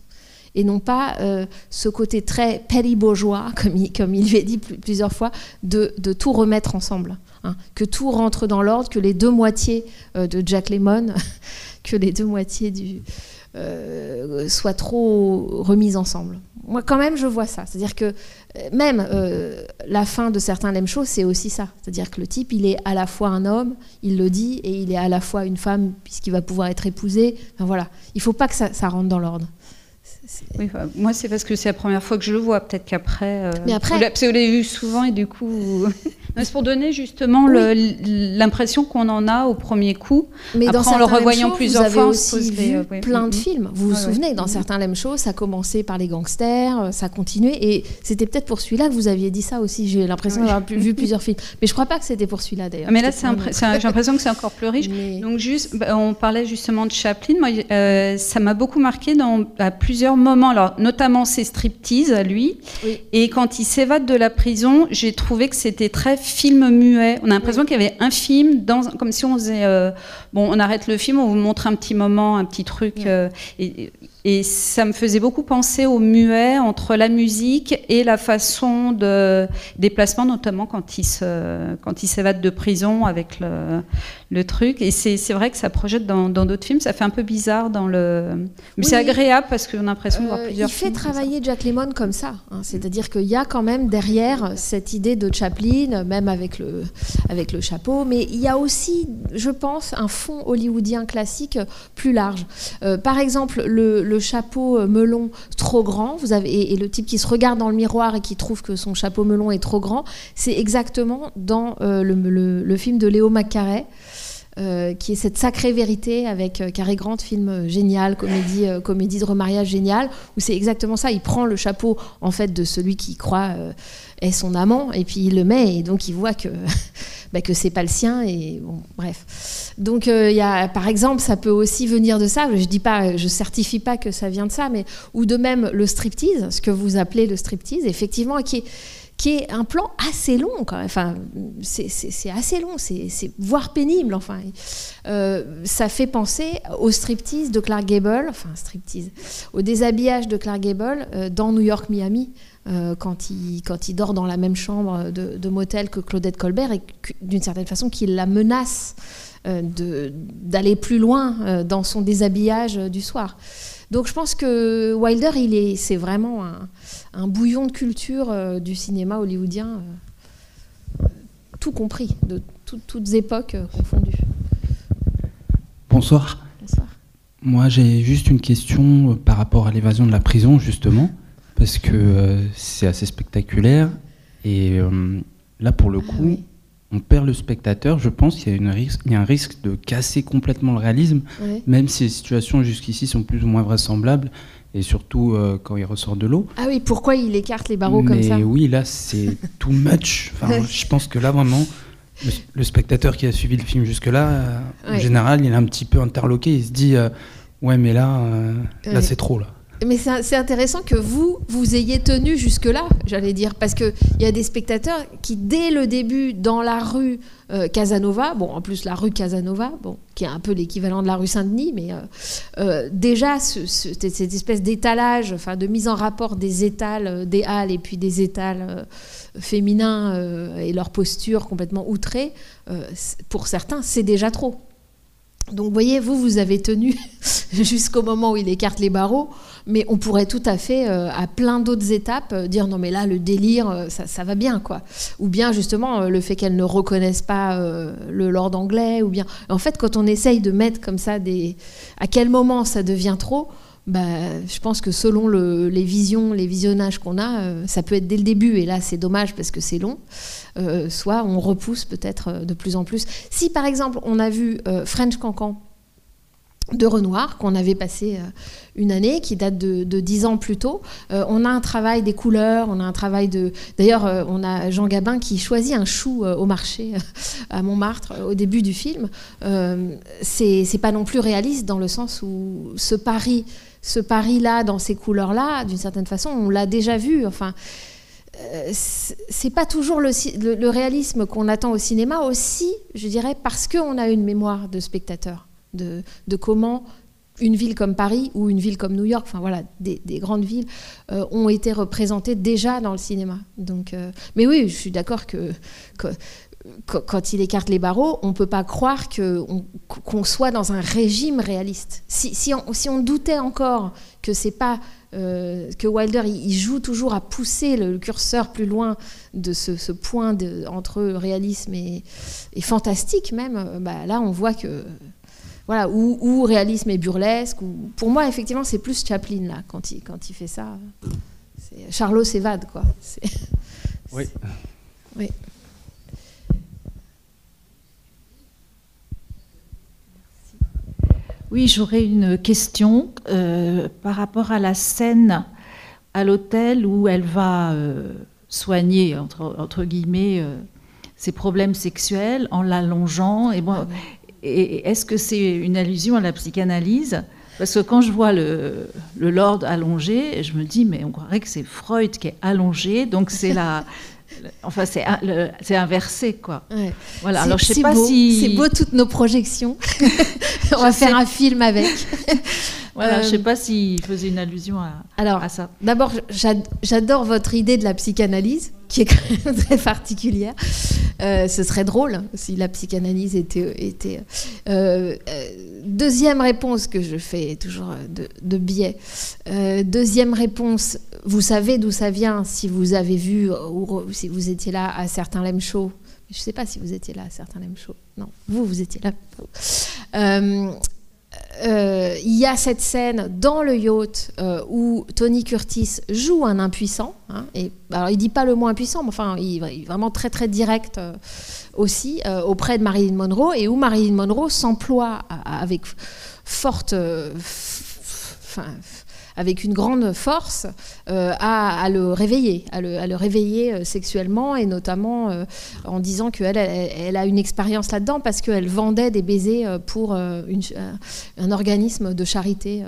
et non pas euh, ce côté très péribourgeois, comme il, comme lui a dit plusieurs fois, de, tout remettre ensemble. Hein. que tout rentre dans l'ordre, que les deux moitiés euh, de Jack Lemmon, que les deux moitiés euh, soient trop remises ensemble. Moi, quand même, je vois ça. C'est-à-dire que même la fin de certains Lem c'est aussi ça. C'est-à-dire que le type, il est à la fois un homme, il le dit, et il est à la fois une femme, puisqu'il va pouvoir être épousé. Voilà. Il ne faut pas que ça rentre dans l'ordre. Oui, moi, c'est parce que c'est la première fois que je le vois. Peut-être qu'après. Euh, Mais après. Vous l'avez vu souvent et du coup. C'est pour donner justement l'impression qu'on en a au premier coup. Mais Après, en le revoyant plusieurs fois, aussi vu euh, plein de mm-hmm. films. Vous vous souvenez, dans mm-hmm. certains Lem Show, ça commençait par les gangsters, euh, ça continuait. Et c'était peut-être pour celui-là que vous aviez dit ça aussi. J'ai l'impression d'avoir vu plusieurs films. Mais je crois pas que c'était pour celui-là d'ailleurs. Mais là, j'ai l'impression que c'est encore plus riche. Donc, juste, bah, on parlait justement de Chaplin. Moi, euh, ça m'a beaucoup marqué dans, à plusieurs moments. Alors, notamment ses striptease à lui. Et quand il s'évade de la prison, j'ai trouvé que c'était très film muet. On a l'impression qu'il y avait un film, dans, comme si on faisait. Euh, bon, on arrête le film, on vous montre un petit moment, un petit truc. Euh, et, et ça me faisait beaucoup penser au muet entre la musique et la façon de déplacement, notamment quand il se, quand il s'évade de prison avec le, le truc. Et c'est vrai que ça projette dans d'autres films. Ça fait un peu bizarre dans le. Mais c'est agréable parce qu'on a l'impression de voir euh, plusieurs. Il fait travailler Jack Lemmon comme ça. Hein. C'est-à-dire qu'il y a quand même derrière cette idée de Chaplin, même avec le, avec le chapeau. Mais il y a aussi, je pense, un fond hollywoodien classique plus large. Euh, par exemple, le le chapeau euh, melon trop grand, vous avez, et, le type qui se regarde dans le miroir et qui trouve que son chapeau melon est trop grand, c'est exactement dans euh, le, film de Léo McCarey. Euh, qui est cette sacrée vérité avec Cary Grant, film génial, comédie, comédie de remariage génial, où c'est exactement ça. Il prend le chapeau en fait de celui qui croit est son amant et puis il le met et donc il voit que bah, que c'est pas le sien et bon bref donc euh, il y a par exemple ça peut aussi venir de ça je dis pas je certifie pas que ça vient de ça mais ou de même le striptease ce que vous appelez le striptease effectivement qui est qui est un plan assez long quand même. Enfin, c'est assez long, c'est voire pénible. Enfin, euh, ça fait penser au striptease de Clark Gable, enfin striptease, au déshabillage de Clark Gable euh, dans New York, Miami, euh, quand, il, quand il dort dans la même chambre de, motel que Claudette Colbert et d'une certaine façon qu'il la menace euh, d'aller plus loin euh, dans son déshabillage du soir. Donc je pense que Wilder, il est, c'est vraiment un, bouillon de culture du cinéma hollywoodien, tout compris, de toutes époques confondues. Bonsoir. Bonsoir. Moi, j'ai juste une question par rapport à l'évasion de la prison, justement parce que euh, c'est assez spectaculaire. Et euh, là, pour le ah coup, on perd le spectateur. Je pense qu'il y, a une risque, il y a un risque de casser complètement le réalisme, même si les situations jusqu'ici sont plus ou moins vraisemblables, et surtout euh, quand il ressort de l'eau. Ah oui, pourquoi il écarte les barreaux comme ça? Oui, là, c'est too much. je pense que là, vraiment, le, spectateur qui a suivi le film jusque-là, en général, il est un petit peu interloqué. Il se dit, ouais, mais là, là c'est trop, là. Mais c'est intéressant que vous, vous ayez tenu jusque-là, j'allais dire, parce qu'il y a des spectateurs qui, dès le début, dans la rue euh, Casanova, bon, en plus la rue Casanova, bon, qui est un peu l'équivalent de la rue Saint-Denis, mais euh, euh, déjà, cette espèce d'étalage, enfin, de mise en rapport des étals, des halles et puis des étals féminins et leur posture complètement outrée, pour certains, c'est déjà trop. Donc, vous voyez, vous, vous avez tenu jusqu'au moment où il écarte les barreaux, mais on pourrait tout à fait, euh, à plein d'autres étapes, euh, dire non, mais là, le délire, euh, ça, va bien, quoi. Ou bien, justement, le fait qu'elle ne reconnaisse pas le lord anglais, ou bien. En fait, quand on essaye de mettre comme ça des. À quel moment ça devient trop bah, je pense que selon les visions, les visionnages qu'on a, ça peut être dès le début, et là c'est dommage parce que c'est long, soit on repousse peut-être de plus en plus. Si par exemple on a vu French Cancan de Renoir qu'on avait passé euh, une année, qui date de, dix ans plus tôt. Euh, on a un travail des couleurs, on a un travail de... D'ailleurs, euh, on a Jean Gabin qui choisit un chou au marché à Montmartre au début du film. c'est pas non plus réaliste dans le sens où ce Paris, ce Paris-là, dans ces couleurs-là, d'une certaine façon, on l'a déjà vu. Enfin, c'est pas toujours le, le réalisme qu'on attend au cinéma aussi, je dirais, parce qu'on a une mémoire de spectateur de, comment une ville comme Paris ou une ville comme New York, enfin voilà, des, grandes villes, euh, ont été représentées déjà dans le cinéma. Donc, euh, mais oui, je suis d'accord que, quand il écarte les barreaux, on ne peut pas croire qu'on soit dans un régime réaliste. Si, on, doutait encore que c'est pas euh, que Wilder il, joue toujours à pousser le, curseur plus loin de ce, point entre réalisme et, fantastique même, bah, là on voit que voilà, ou, réalisme et burlesque. Ou... Pour moi, effectivement, c'est plus Chaplin, là, quand il, quand il fait ça. Charlot s'évade, quoi. Oui. Oui. Oui, j'aurais une question euh, par rapport à la scène à l'hôtel où elle va euh, soigner, entre, entre guillemets, euh, ses problèmes sexuels en l'allongeant. Et bon, ah et est-ce que c'est une allusion à la psychanalyse? Parce que quand je vois le, le Lord allongé, je me dis, mais on croirait que c'est Freud qui est allongé, donc c'est la. Enfin, c'est inversé, quoi. Voilà. Alors, je sais pas si. C'est beau toutes nos projections. on va faire un film avec. Voilà, je ne sais pas s'il faisait une allusion à, alors, à ça. D'abord, j'adore votre idée de la psychanalyse, qui est quand même très particulière. Euh, ce serait drôle si la psychanalyse était. était euh, euh, deuxième réponse que je fais toujours de, de biais. deuxième réponse, vous savez d'où ça vient si vous avez vu ou si vous étiez là à certains lem shows. Je ne sais pas si vous étiez là à certains lem shows. Non, vous, vous étiez là. Euh, il y a cette scène dans le yacht euh, où Tony Curtis joue un impuissant. Hein, et, alors, il dit pas le mot impuissant, mais enfin, il, est vraiment très très direct euh, aussi auprès de Marilyn Monroe et où Marilyn Monroe s'emploie avec forte avec une grande force euh, à, le réveiller, à le, réveiller euh, sexuellement et notamment euh, en disant qu'elle elle, a une expérience là-dedans parce qu'elle vendait des baisers pour un organisme de charité.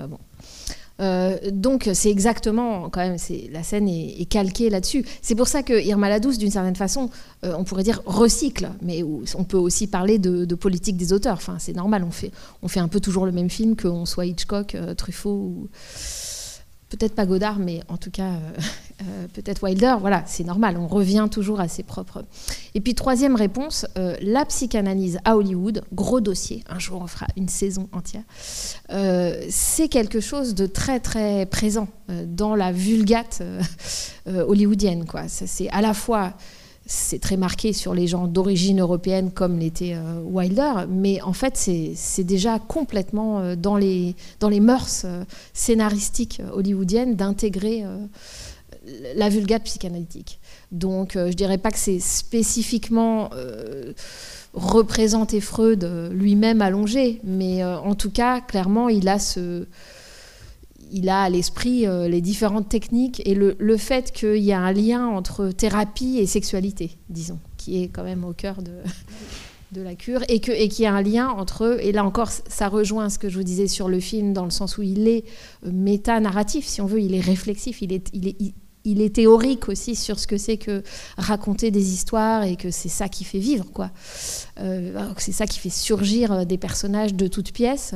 donc c'est exactement, quand même, la scène est, calquée là-dessus. C'est pour ça que Irma la Douce, d'une certaine façon, on pourrait dire recycle, mais on peut aussi parler de, politique des auteurs. Enfin, c'est normal, on fait, on fait un peu toujours le même film, qu'on soit Hitchcock, Truffaut ou peut-être pas Godard, mais en tout cas euh, euh, peut-être Wilder. Voilà, c'est normal, on revient toujours à ses propres. Et puis troisième réponse, euh, la psychanalyse à Hollywood, gros dossier. Un jour on fera une saison entière. c'est quelque chose de très très présent dans la vulgate hollywoodienne. Quoi, c'est à la fois c'est très marqué sur les gens d'origine européenne comme l'était euh, Wilder, mais en fait c'est déjà complètement euh, dans, les, dans les mœurs euh, scénaristiques hollywoodiennes d'intégrer la vulgate psychanalytique. Donc je dirais pas que c'est spécifiquement représenter Freud lui-même allongé, mais en tout cas clairement il a ce il a à l'esprit euh, les différentes techniques et le, fait qu'il y a un lien entre thérapie et sexualité, disons, qui est quand même au cœur de, de la cure, et qu'il et y a un lien entre. Et là encore, ça rejoint ce que je vous disais sur le film, dans le sens où il est euh, méta-narratif, si on veut, il est réflexif, il est, il est, est théorique aussi sur ce que c'est que raconter des histoires et que c'est ça qui fait vivre, quoi. Euh, c'est ça qui fait surgir des personnages de toutes pièces.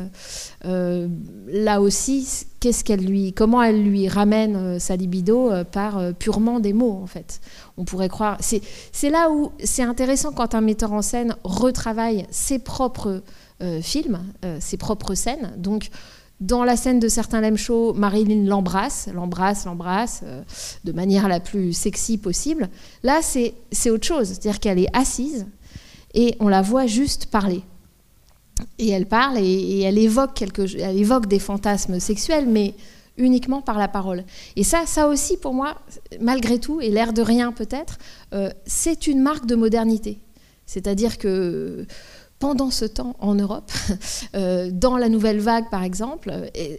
Euh, là aussi, qu'est-ce qu'elle lui, comment elle lui ramène euh, sa libido par purement des mots, en fait? On pourrait croire. C'est là où c'est intéressant quand un metteur en scène retravaille ses propres films, ses propres scènes. Donc dans la scène de certains lem show, Marilyn l'embrasse, l'embrasse, l'embrasse, euh, de manière la plus sexy possible. Là, c'est autre chose. C'est-à-dire qu'elle est assise et on la voit juste parler. Et elle parle et, elle, évoque quelque, elle évoque des fantasmes sexuels, mais uniquement par la parole. Et ça, ça aussi, pour moi, malgré tout, et l'air de rien peut-être, euh, c'est une marque de modernité. C'est-à-dire que pendant ce temps en Europe, euh, dans la nouvelle vague par exemple,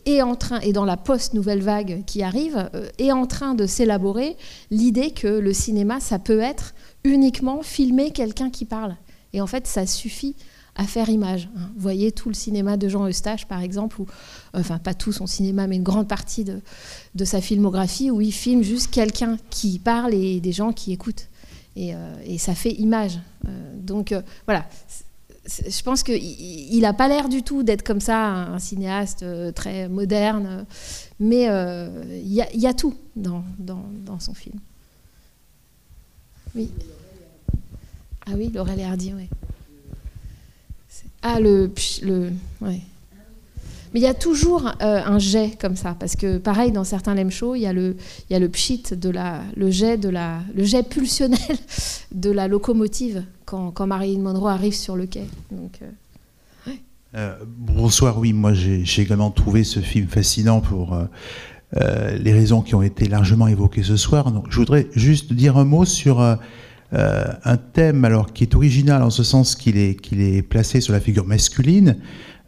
et, en train, et dans la post-nouvelle vague qui arrive, euh, est en train de s'élaborer l'idée que le cinéma, ça peut être uniquement filmer quelqu'un qui parle. Et en fait, ça suffit à faire image. Hein. Vous voyez tout le cinéma de Jean Eustache, par exemple, ou enfin pas tout son cinéma, mais une grande partie de, sa filmographie, où il filme juste quelqu'un qui parle et des gens qui écoutent. Et, euh, et ça fait image. donc voilà, je pense qu'il n'a pas l'air du tout d'être comme ça, un, cinéaste euh, très moderne, mais euh, il y, a tout dans, son film. Oui. Ah oui, Laurel et Hardy, oui. Ah, le. le. Mais il y a toujours euh, un jet comme ça, parce que pareil, dans certains lem shows, il y a le, il y a le pchit, de la, le, jet de la, le jet pulsionnel de la locomotive quand, quand Marilyn Monroe arrive sur le quai. Euh, euh, bonsoir, oui, moi j'ai également trouvé ce film fascinant pour les raisons qui ont été largement évoquées ce soir. Donc, je voudrais juste dire un mot sur un thème alors, qui est original en ce sens qu'il est, qu'il est placé sur la figure masculine.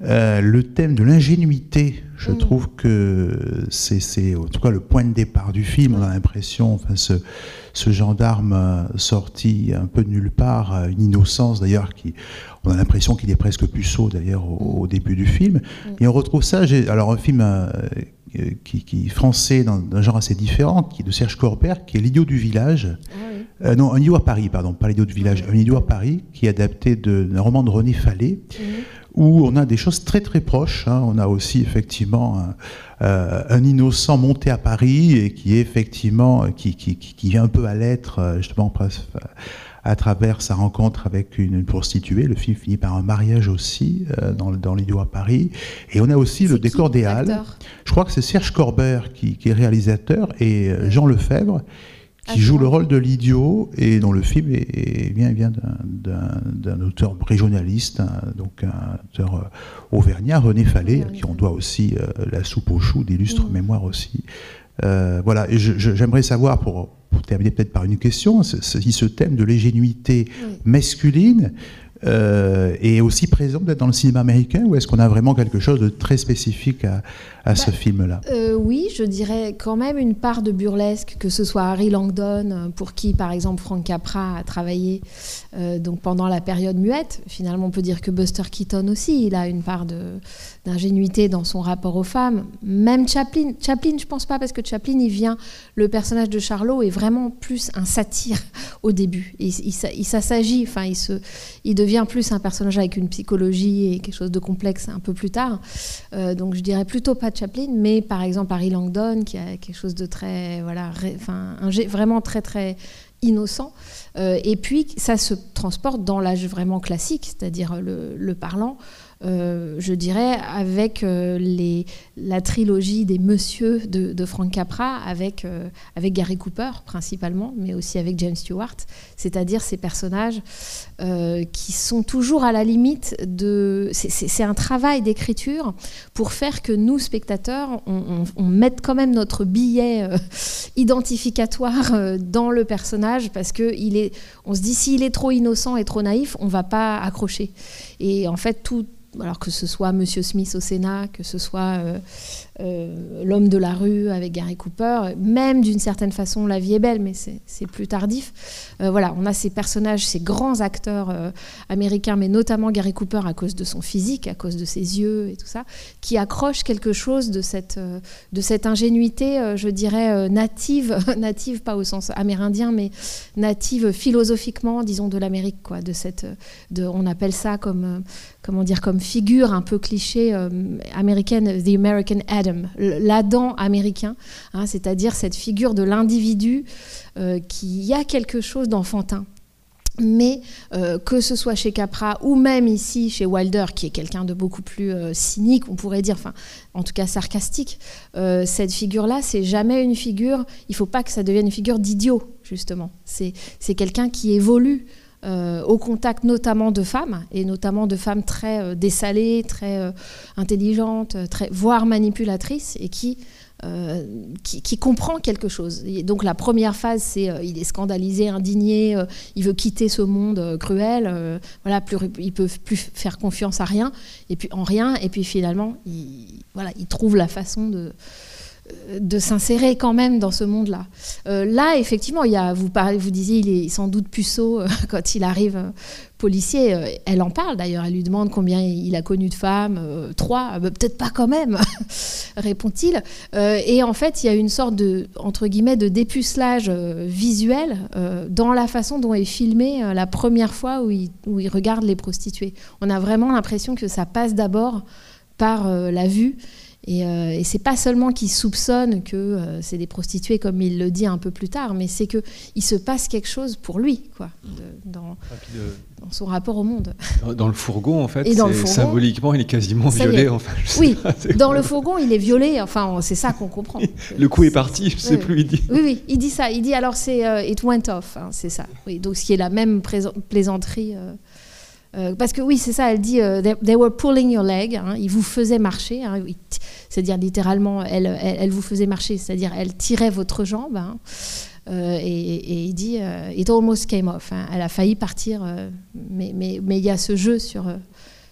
Euh, le thème de l'ingénuité, je mm. trouve que c'est en tout cas le point de départ du film. On a l'impression, enfin, ce, ce, gendarme euh, sorti un peu de nulle part, euh, une innocence d'ailleurs, qui, on a l'impression qu'il est presque puceau d'ailleurs au, début du film. Mm. Et on retrouve ça, alors un film qui, qui, est français d'un genre assez différent, qui est de Serge Corbert, qui est L'idiot du village. Ah non, un idiot à Paris, pardon, pas l'idiot du village, un idiot à Paris, qui est adapté d'un roman de René Fallet. Mm où on a des choses très très proches. Hein. On a aussi effectivement un, euh, un, innocent monté à Paris et qui est effectivement qui, qui, qui vient un peu à l'être euh, justement à travers sa rencontre avec une, prostituée. Le film finit par un mariage aussi euh, dans, dans l'idiot à Paris. Et on a aussi le décor des Halles. Je crois que c'est Serge Corbert qui, qui, est réalisateur et Jean Lefebvre qui joue le rôle de l'idiot et dont le film est, vient, vient d'un auteur régionaliste, donc un auteur euh, auvergnat, René Fallet, à qui on doit aussi euh, la soupe aux choux, d'illustre mmh. mémoire aussi. Euh, voilà, et j'aimerais savoir, pour, terminer peut-être par une question, si ce thème de l'ingénuité masculine euh, est aussi présent peut-être dans le cinéma américain ou est-ce qu'on a vraiment quelque chose de très spécifique à, à ce bah, film-là? euh, Oui, je dirais quand même une part de burlesque, que ce soit Harry Langdon, pour qui par exemple Frank Capra a travaillé donc pendant la période muette. Finalement, on peut dire que Buster Keaton aussi, il a une part d'ingénuité dans son rapport aux femmes. Même Chaplin, Chaplin, je pense pas parce que Chaplin, il vient, le personnage de Charlot est vraiment plus un satire au début. Il, il, il s'agit, enfin, il se, il devient plus un personnage avec une psychologie et quelque chose de complexe un peu plus tard. Euh, donc je dirais plutôt pas Chaplin, mais par exemple Harry Langdon qui a quelque chose de très, voilà, enfin, vraiment très très innocent. Euh, et puis ça se transporte dans l'âge vraiment classique, c'est-à-dire le, parlant. Euh, je dirais, avec euh, la trilogie des Monsieur de, Frank Capra, avec, euh, avec Gary Cooper principalement, mais aussi avec James Stewart, c'est-à-dire ces personnages qui sont toujours à la limite de... C'est un travail d'écriture pour faire que nous, spectateurs, on, mette quand même notre billet identificatoire dans le personnage, parce que se dit, s'il est trop innocent et trop naïf, on ne va pas accrocher. Et en fait, tout alors que ce soit Monsieur Smith au Sénat, que ce soit L'homme de la rue avec Gary Cooper, même d'une certaine façon La vie est belle, mais c'est plus tardif. voilà, on a ces personnages, ces grands acteurs américains, mais notamment Gary Cooper à cause de son physique, à cause de ses yeux et tout ça, qui accrochent quelque chose de cette, ingénuité, je dirais, native, native pas au sens amérindien, mais native philosophiquement, disons, de l'Amérique, quoi, de cette, on appelle ça comme, comment dire, comme figure un peu cliché euh, américaine, the American Adam, l'Adam américain, hein, c'est-à-dire cette figure de l'individu euh, qui a quelque chose d'enfantin mais euh, que ce soit chez Capra ou même ici chez Wilder, qui est quelqu'un de beaucoup plus euh, cynique, on pourrait dire, enfin, en tout cas sarcastique, cette figure-là, c'est jamais une figure. Il ne faut pas que ça devienne une figure d'idiot, justement. C'est quelqu'un qui évolue. Au contact notamment de femmes, et notamment de femmes très dessalées, très intelligentes, très, voire manipulatrices, et qui euh, qui, comprend quelque chose. donc la première phase, c'est euh, il est scandalisé, indigné, euh, il veut quitter ce monde cruel. voilà, plus, il peut plus faire confiance à rien, et puis en rien. Et puis finalement, il, voilà, il trouve la façon de de s'insérer quand même dans ce monde-là. là, effectivement, il y a, vous, disiez, il est sans doute puceau quand il arrive policier, euh, elle en parle d'ailleurs, elle lui demande combien il a connu de femmes, euh, trois, euh, peut-être pas quand même, répond-il. et en fait, il y a une sorte de, entre guillemets, de dépucelage visuel dans la façon dont est filmé la première fois où il regarde les prostituées. On a vraiment l'impression que ça passe d'abord par la vue et, euh, et c'est pas seulement qu'il soupçonne que euh, c'est des prostituées, comme il le dit un peu plus tard, mais c'est qu'il se passe quelque chose pour lui, quoi, dans, son rapport au monde. Dans, le fourgon, en fait, symboliquement, il est quasiment violé. Enfin, oui, dans le fourgon, il est violé, enfin, c'est ça qu'on comprend. le coup est parti, je ne sais plus, il dit. Oui, oui, il dit ça. Il dit alors, c'est euh, It went off, hein, c'est ça. Oui, donc, ce qui est la même plaisanterie. Euh, parce que oui, c'est ça, elle dit euh, they, were pulling your leg, hein, ils vous faisaient marcher, hein, c'est-à-dire littéralement, elle, elle, vous faisait marcher, c'est-à-dire elle tirait votre jambe. Hein, euh, et, il dit it almost came off, elle a failli partir, mais il mais, mais, y a ce jeu sur,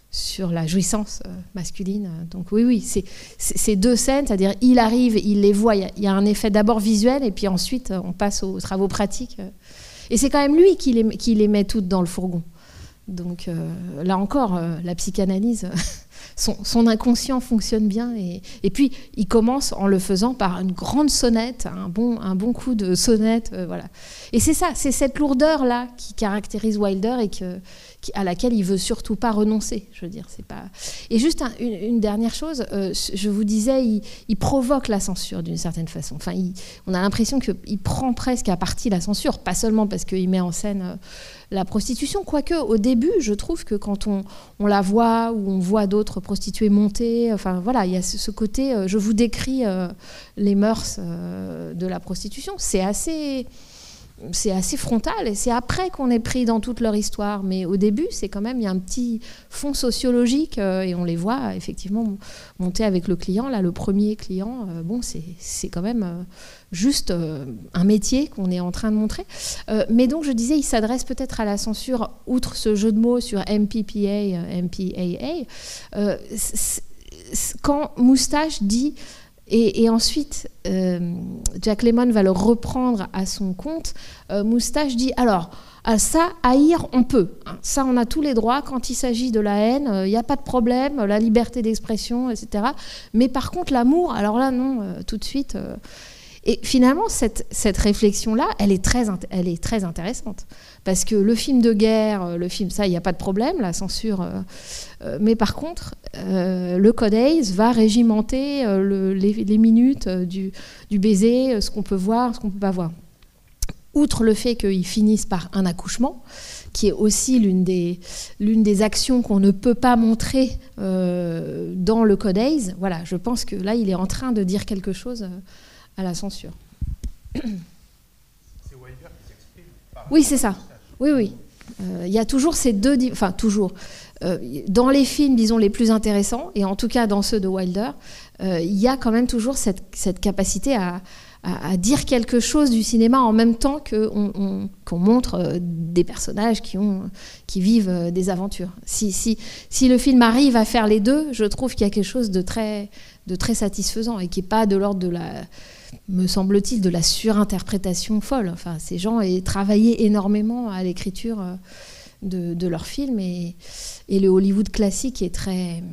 sur la jouissance masculine. Donc oui, oui, c'est ces deux scènes, c'est-à-dire il arrive, il les voit, il y, a un effet d'abord visuel, et puis ensuite on passe aux travaux pratiques. Et c'est quand même lui qui les, qui les met toutes dans le fourgon. Donc euh, là encore, euh, la psychanalyse, son, inconscient fonctionne bien. Et, puis, il commence en le faisant par une grande sonnette, un bon, un bon coup de sonnette. Euh, voilà. Et c'est ça, c'est cette lourdeur-là qui caractérise Wilder et que, à laquelle il veut surtout pas renoncer. Je veux dire, c'est pas. Et juste une, dernière chose, je vous disais, il, provoque la censure d'une certaine façon. Enfin, on a l'impression qu'il prend presque à partie la censure, pas seulement parce qu'il met en scène la prostitution. Quoique, au début, je trouve que quand on, la voit ou on voit d'autres prostituées monter, enfin voilà, il y a ce côté, euh, je vous décris euh, les mœurs euh, de la prostitution. C'est assez c'est assez frontal et c'est après qu'on est pris dans toute leur histoire. Mais au début, c'est quand même, il y a un petit fond sociologique euh, et on les voit effectivement monter avec le client. Là, le premier client, euh, bon, c'est quand même euh, juste un métier qu'on est en train de montrer. mais donc, je disais, il s'adresse peut-être à la censure, outre ce jeu de mots sur MPPA, MPAA. quand Moustache dit et, ensuite, euh, Jack Lemmon va le reprendre à son compte. Euh, Moustache dit alors, ça, haïr, on peut. Ça, on a tous les droits. Quand il s'agit de la haine, il euh, n'y a pas de problème, la liberté d'expression, etc. Mais par contre, l'amour, alors là, non, tout de suite. Et finalement, cette, réflexion-là, elle, est très, intéressante. Parce que le film de guerre, le film, ça, il n'y a pas de problème, la censure. Euh, euh, mais par contre, euh, le Code ACE va régimenter les, minutes du, baiser, ce qu'on peut voir, ce qu'on ne peut pas voir. Outre le fait qu'ils finissent par un accouchement, qui est aussi l'une des, actions qu'on ne peut pas montrer dans le Code ACE, voilà, je pense que là, il est en train de dire quelque chose à la censure. Oui, c'est ça. Oui, oui. Euh, il y a toujours ces deux... Enfin, toujours. Euh, dans les films, disons, les plus intéressants, et en tout cas dans ceux de Wilder, euh, il y a quand même toujours cette, capacité à, à, dire quelque chose du cinéma en même temps qu'on on, montre des personnages qui, ont, qui vivent des aventures. Si, si, si le film arrive à faire les deux, je trouve qu'il y a quelque chose de très, de très satisfaisant et qui n'est pas de l'ordre de la, me semble-t-il, de la surinterprétation folle. Enfin, ces gens ont travaillé énormément à l'écriture euh, de, leurs films et, le Hollywood classique est très,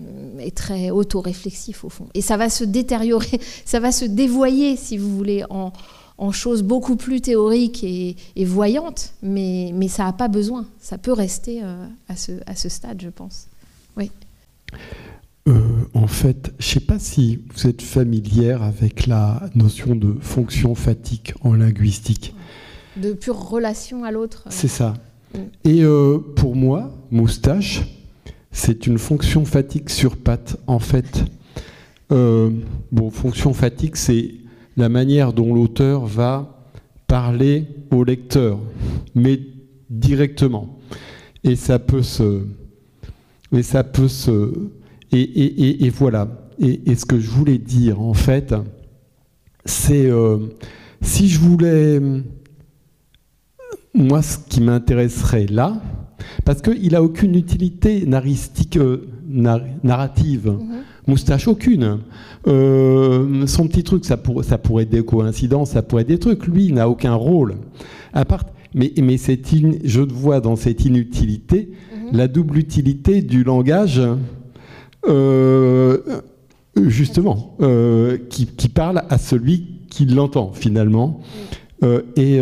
est très auto-réflexif au fond. Et ça va se détériorer, ça va se dévoyer, si vous voulez, en, choses beaucoup plus théoriques et, voyantes, mais, mais ça n'a pas besoin. Ça peut rester euh, à, ce, à ce stade, je pense. Oui. En fait, je ne sais pas si vous êtes familière avec la notion de fonction fatigue en linguistique. De pure relation à l'autre. C'est ça. Et euh, pour moi, moustache, c'est une fonction fatigue sur patte. En fait, euh, bon, fonction fatigue, c'est la manière dont l'auteur va parler au lecteur, mais directement. Et ça peut se, et ça peut se, et, et, voilà. Et, ce que je voulais dire, en fait, c'est euh, si je voulais moi, ce qui m'intéresserait là, parce qu'il n'a aucune utilité naristique, euh, narrative. Mhm. Moustache, aucune. Euh, son petit truc, ça, ça, pourrait être des coïncidences, ça pourrait être des trucs. Lui, il n'a aucun rôle. À part, mais, mais je vois dans cette inutilité mhm. la double utilité du langage, euh, justement, qui, parle à celui qui l'entend finalement. et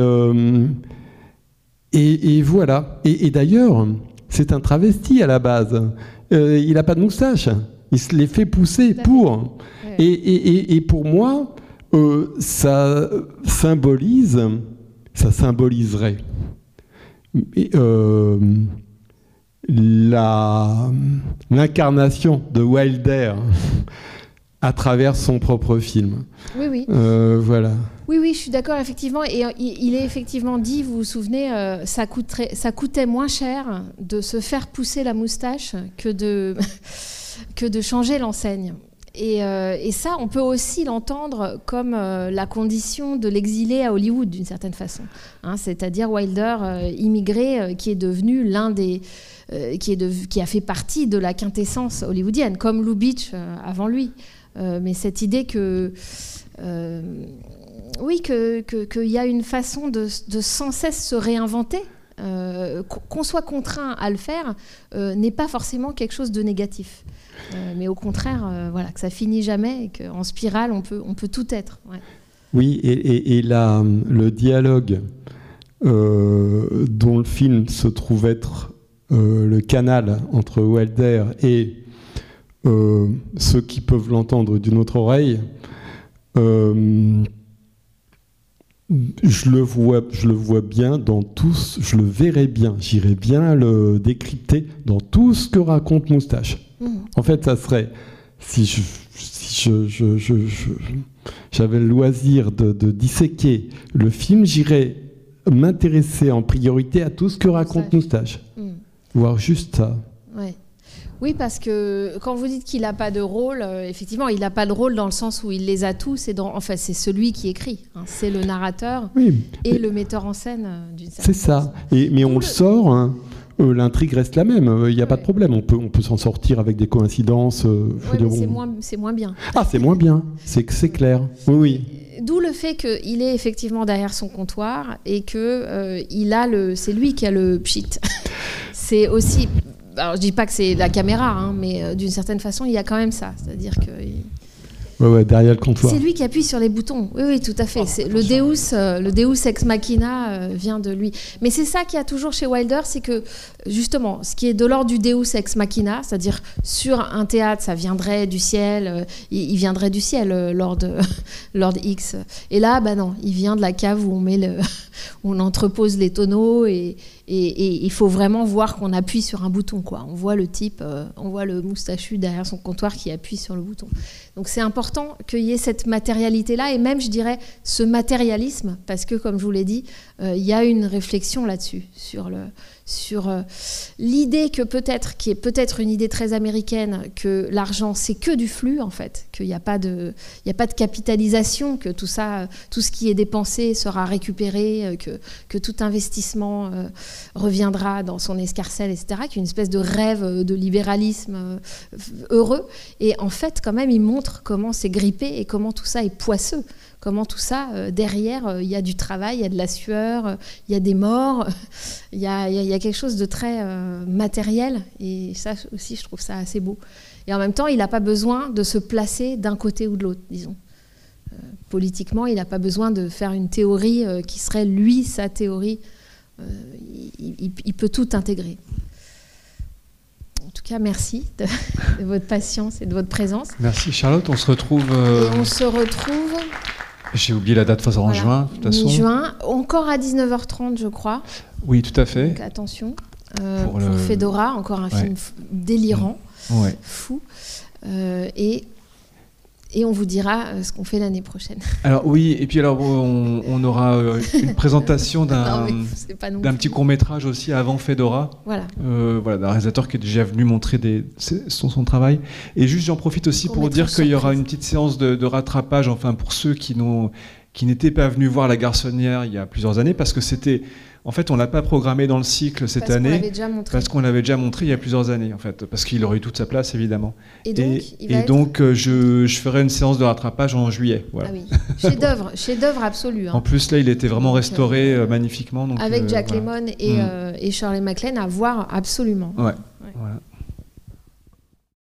et, voilà. Et, d'ailleurs, c'est un travesti à la base. Euh, il n'a pas de moustache. Il se les fait pousser pour. Et, pour moi, euh, ça symbolise, ça symboliserait euh, l'incarnation de Wilder à travers son propre film. Oui, oui. voilà. Oui, oui, je suis d'accord, effectivement. Et euh, il est effectivement dit, vous vous souvenez, euh, ça, coûterait, ça coûtait moins cher de se faire pousser la moustache que de, que de changer l'enseigne. Et, euh, et, ça, on peut aussi l'entendre comme la condition de l'exilé à Hollywood, d'une certaine façon. Hein, c'est-à-dire Wilder, immigré, qui est devenu l'un des. De, qui a fait partie de la quintessence hollywoodienne, comme Lou Beach avant lui. mais cette idée que oui, qu'il y a une façon de, sans cesse se réinventer. Euh, qu'on soit contraint à le faire euh, n'est pas forcément quelque chose de négatif. Euh, mais au contraire, voilà, que ça finit jamais et qu'en spirale, on peut, on peut tout être. Oui, et, et, le dialogue dont le film se trouve être le canal entre Wilder et ceux qui peuvent l'entendre d'une autre oreille, je le vois, je le vois bien dans tous, je le verrai bien, j'irai bien le décrypter dans tout ce que raconte Moustache. Mmh. En fait, ça serait si je, j'avais le loisir de, disséquer le film, j'irais m'intéresser en priorité à tout ce que raconte Moustache, mmh. Voir juste ça. Oui, parce que quand vous dites qu'il n'a pas de rôle, euh, effectivement, il n'a pas de rôle dans le sens où il les a tous. Et dans, enfin, c'est celui qui écrit. Hein. c'est le narrateur et le metteur en scène euh, C'est ça. Et, mais on le, sort. Hein. Euh, l'intrigue reste la même. Il n'y a pas de problème. On peut, on peut s'en sortir avec des coïncidences. c'est moins, moins, bien. Ah, c'est moins bien. C'est c'est clair. Oui, oui. D'où le fait qu'il est effectivement derrière son comptoir et que il a le, c'est lui qui a le pchit. c'est aussi alors je dis pas que c'est la caméra, hein, mais euh, d'une certaine façon, il y a quand même ça. C'est-à-dire que. Ouais, ouais, derrière le comptoir. C'est lui qui appuie sur les boutons. Oui, oui, tout à fait. Oh, le Deus, euh, le Deus ex machina euh, vient de lui. Mais c'est ça qu'il y a toujours chez Wilder, c'est que justement, ce qui est de l'ordre du Deus ex machina, c'est-à-dire sur un théâtre, ça viendrait du ciel, il, viendrait du ciel, Lord, Lord X. Et là, bah non, il vient de la cave où on met le, où on entrepose les tonneaux et, Et, il faut vraiment voir qu'on appuie sur un bouton. Quoi. On voit le type, euh, on voit le moustachu derrière son comptoir qui appuie sur le bouton. Donc c'est important qu'il y ait cette matérialité-là, et même, je dirais, ce matérialisme, parce que, comme je vous l'ai dit, euh, il y a une réflexion là-dessus, sur le, sur euh, l'idée que peut-être, qui est peut-être une idée très américaine, que l'argent c'est que du flux en fait, qu'il n'y a pas de, a pas de capitalisation, que tout ça, tout ce qui est dépensé sera récupéré, euh, que, que tout investissement euh, reviendra dans son escarcelle, etc. A une espèce de rêve de libéralisme heureux. Et en fait, quand même, il montre comment c'est grippé et comment tout ça est poisseux comment tout ça, euh, derrière, euh, il y a du travail, il y a de la sueur, euh, il y a des morts, il y, a, quelque chose de très matériel. Et ça aussi, je trouve ça assez beau. Et en même temps, il n'a pas besoin de se placer d'un côté ou de l'autre, disons. politiquement, il n'a pas besoin de faire une théorie qui serait, lui, sa théorie. Il, peut tout intégrer. En tout cas, merci de, votre patience et de votre présence. Merci Charlotte, on se retrouve. on se retrouve j'ai oublié la date, en juin, de toute façon. juin, encore à 19h30, je crois. Oui, tout à fait. Donc attention. Euh, pour, Fedora, encore un film délirant, fou. Euh, et et on vous dira euh, ce qu'on fait l'année prochaine. Alors oui, et puis alors on, aura une présentation d'un petit court métrage aussi avant Fedora. Voilà. voilà, d'un réalisateur qui est déjà venu montrer des, son, son travail. Et juste j'en profite aussi pour dire qu'il y aura une petite séance de, de rattrapage, enfin pour ceux qui n'ont qui n'étaient pas venus voir La Garçonnière il y a plusieurs années, parce que c'était en fait, on l'a pas programmé dans le cycle cette année parce qu'on l'avait déjà montré il y a plusieurs années, en fait, parce qu'il aurait eu toute sa place évidemment. Et donc, et, donc euh, je, je, ferai une séance de rattrapage en juillet. Voilà. Ah oui. chef d'œuvre, chef d'œuvre absolu. Hein. En plus là, il était vraiment restauré euh, euh, magnifiquement. Donc, avec Jack Lemmon et, mm. et, Shirley MacLaine à voir absolument. Ouais.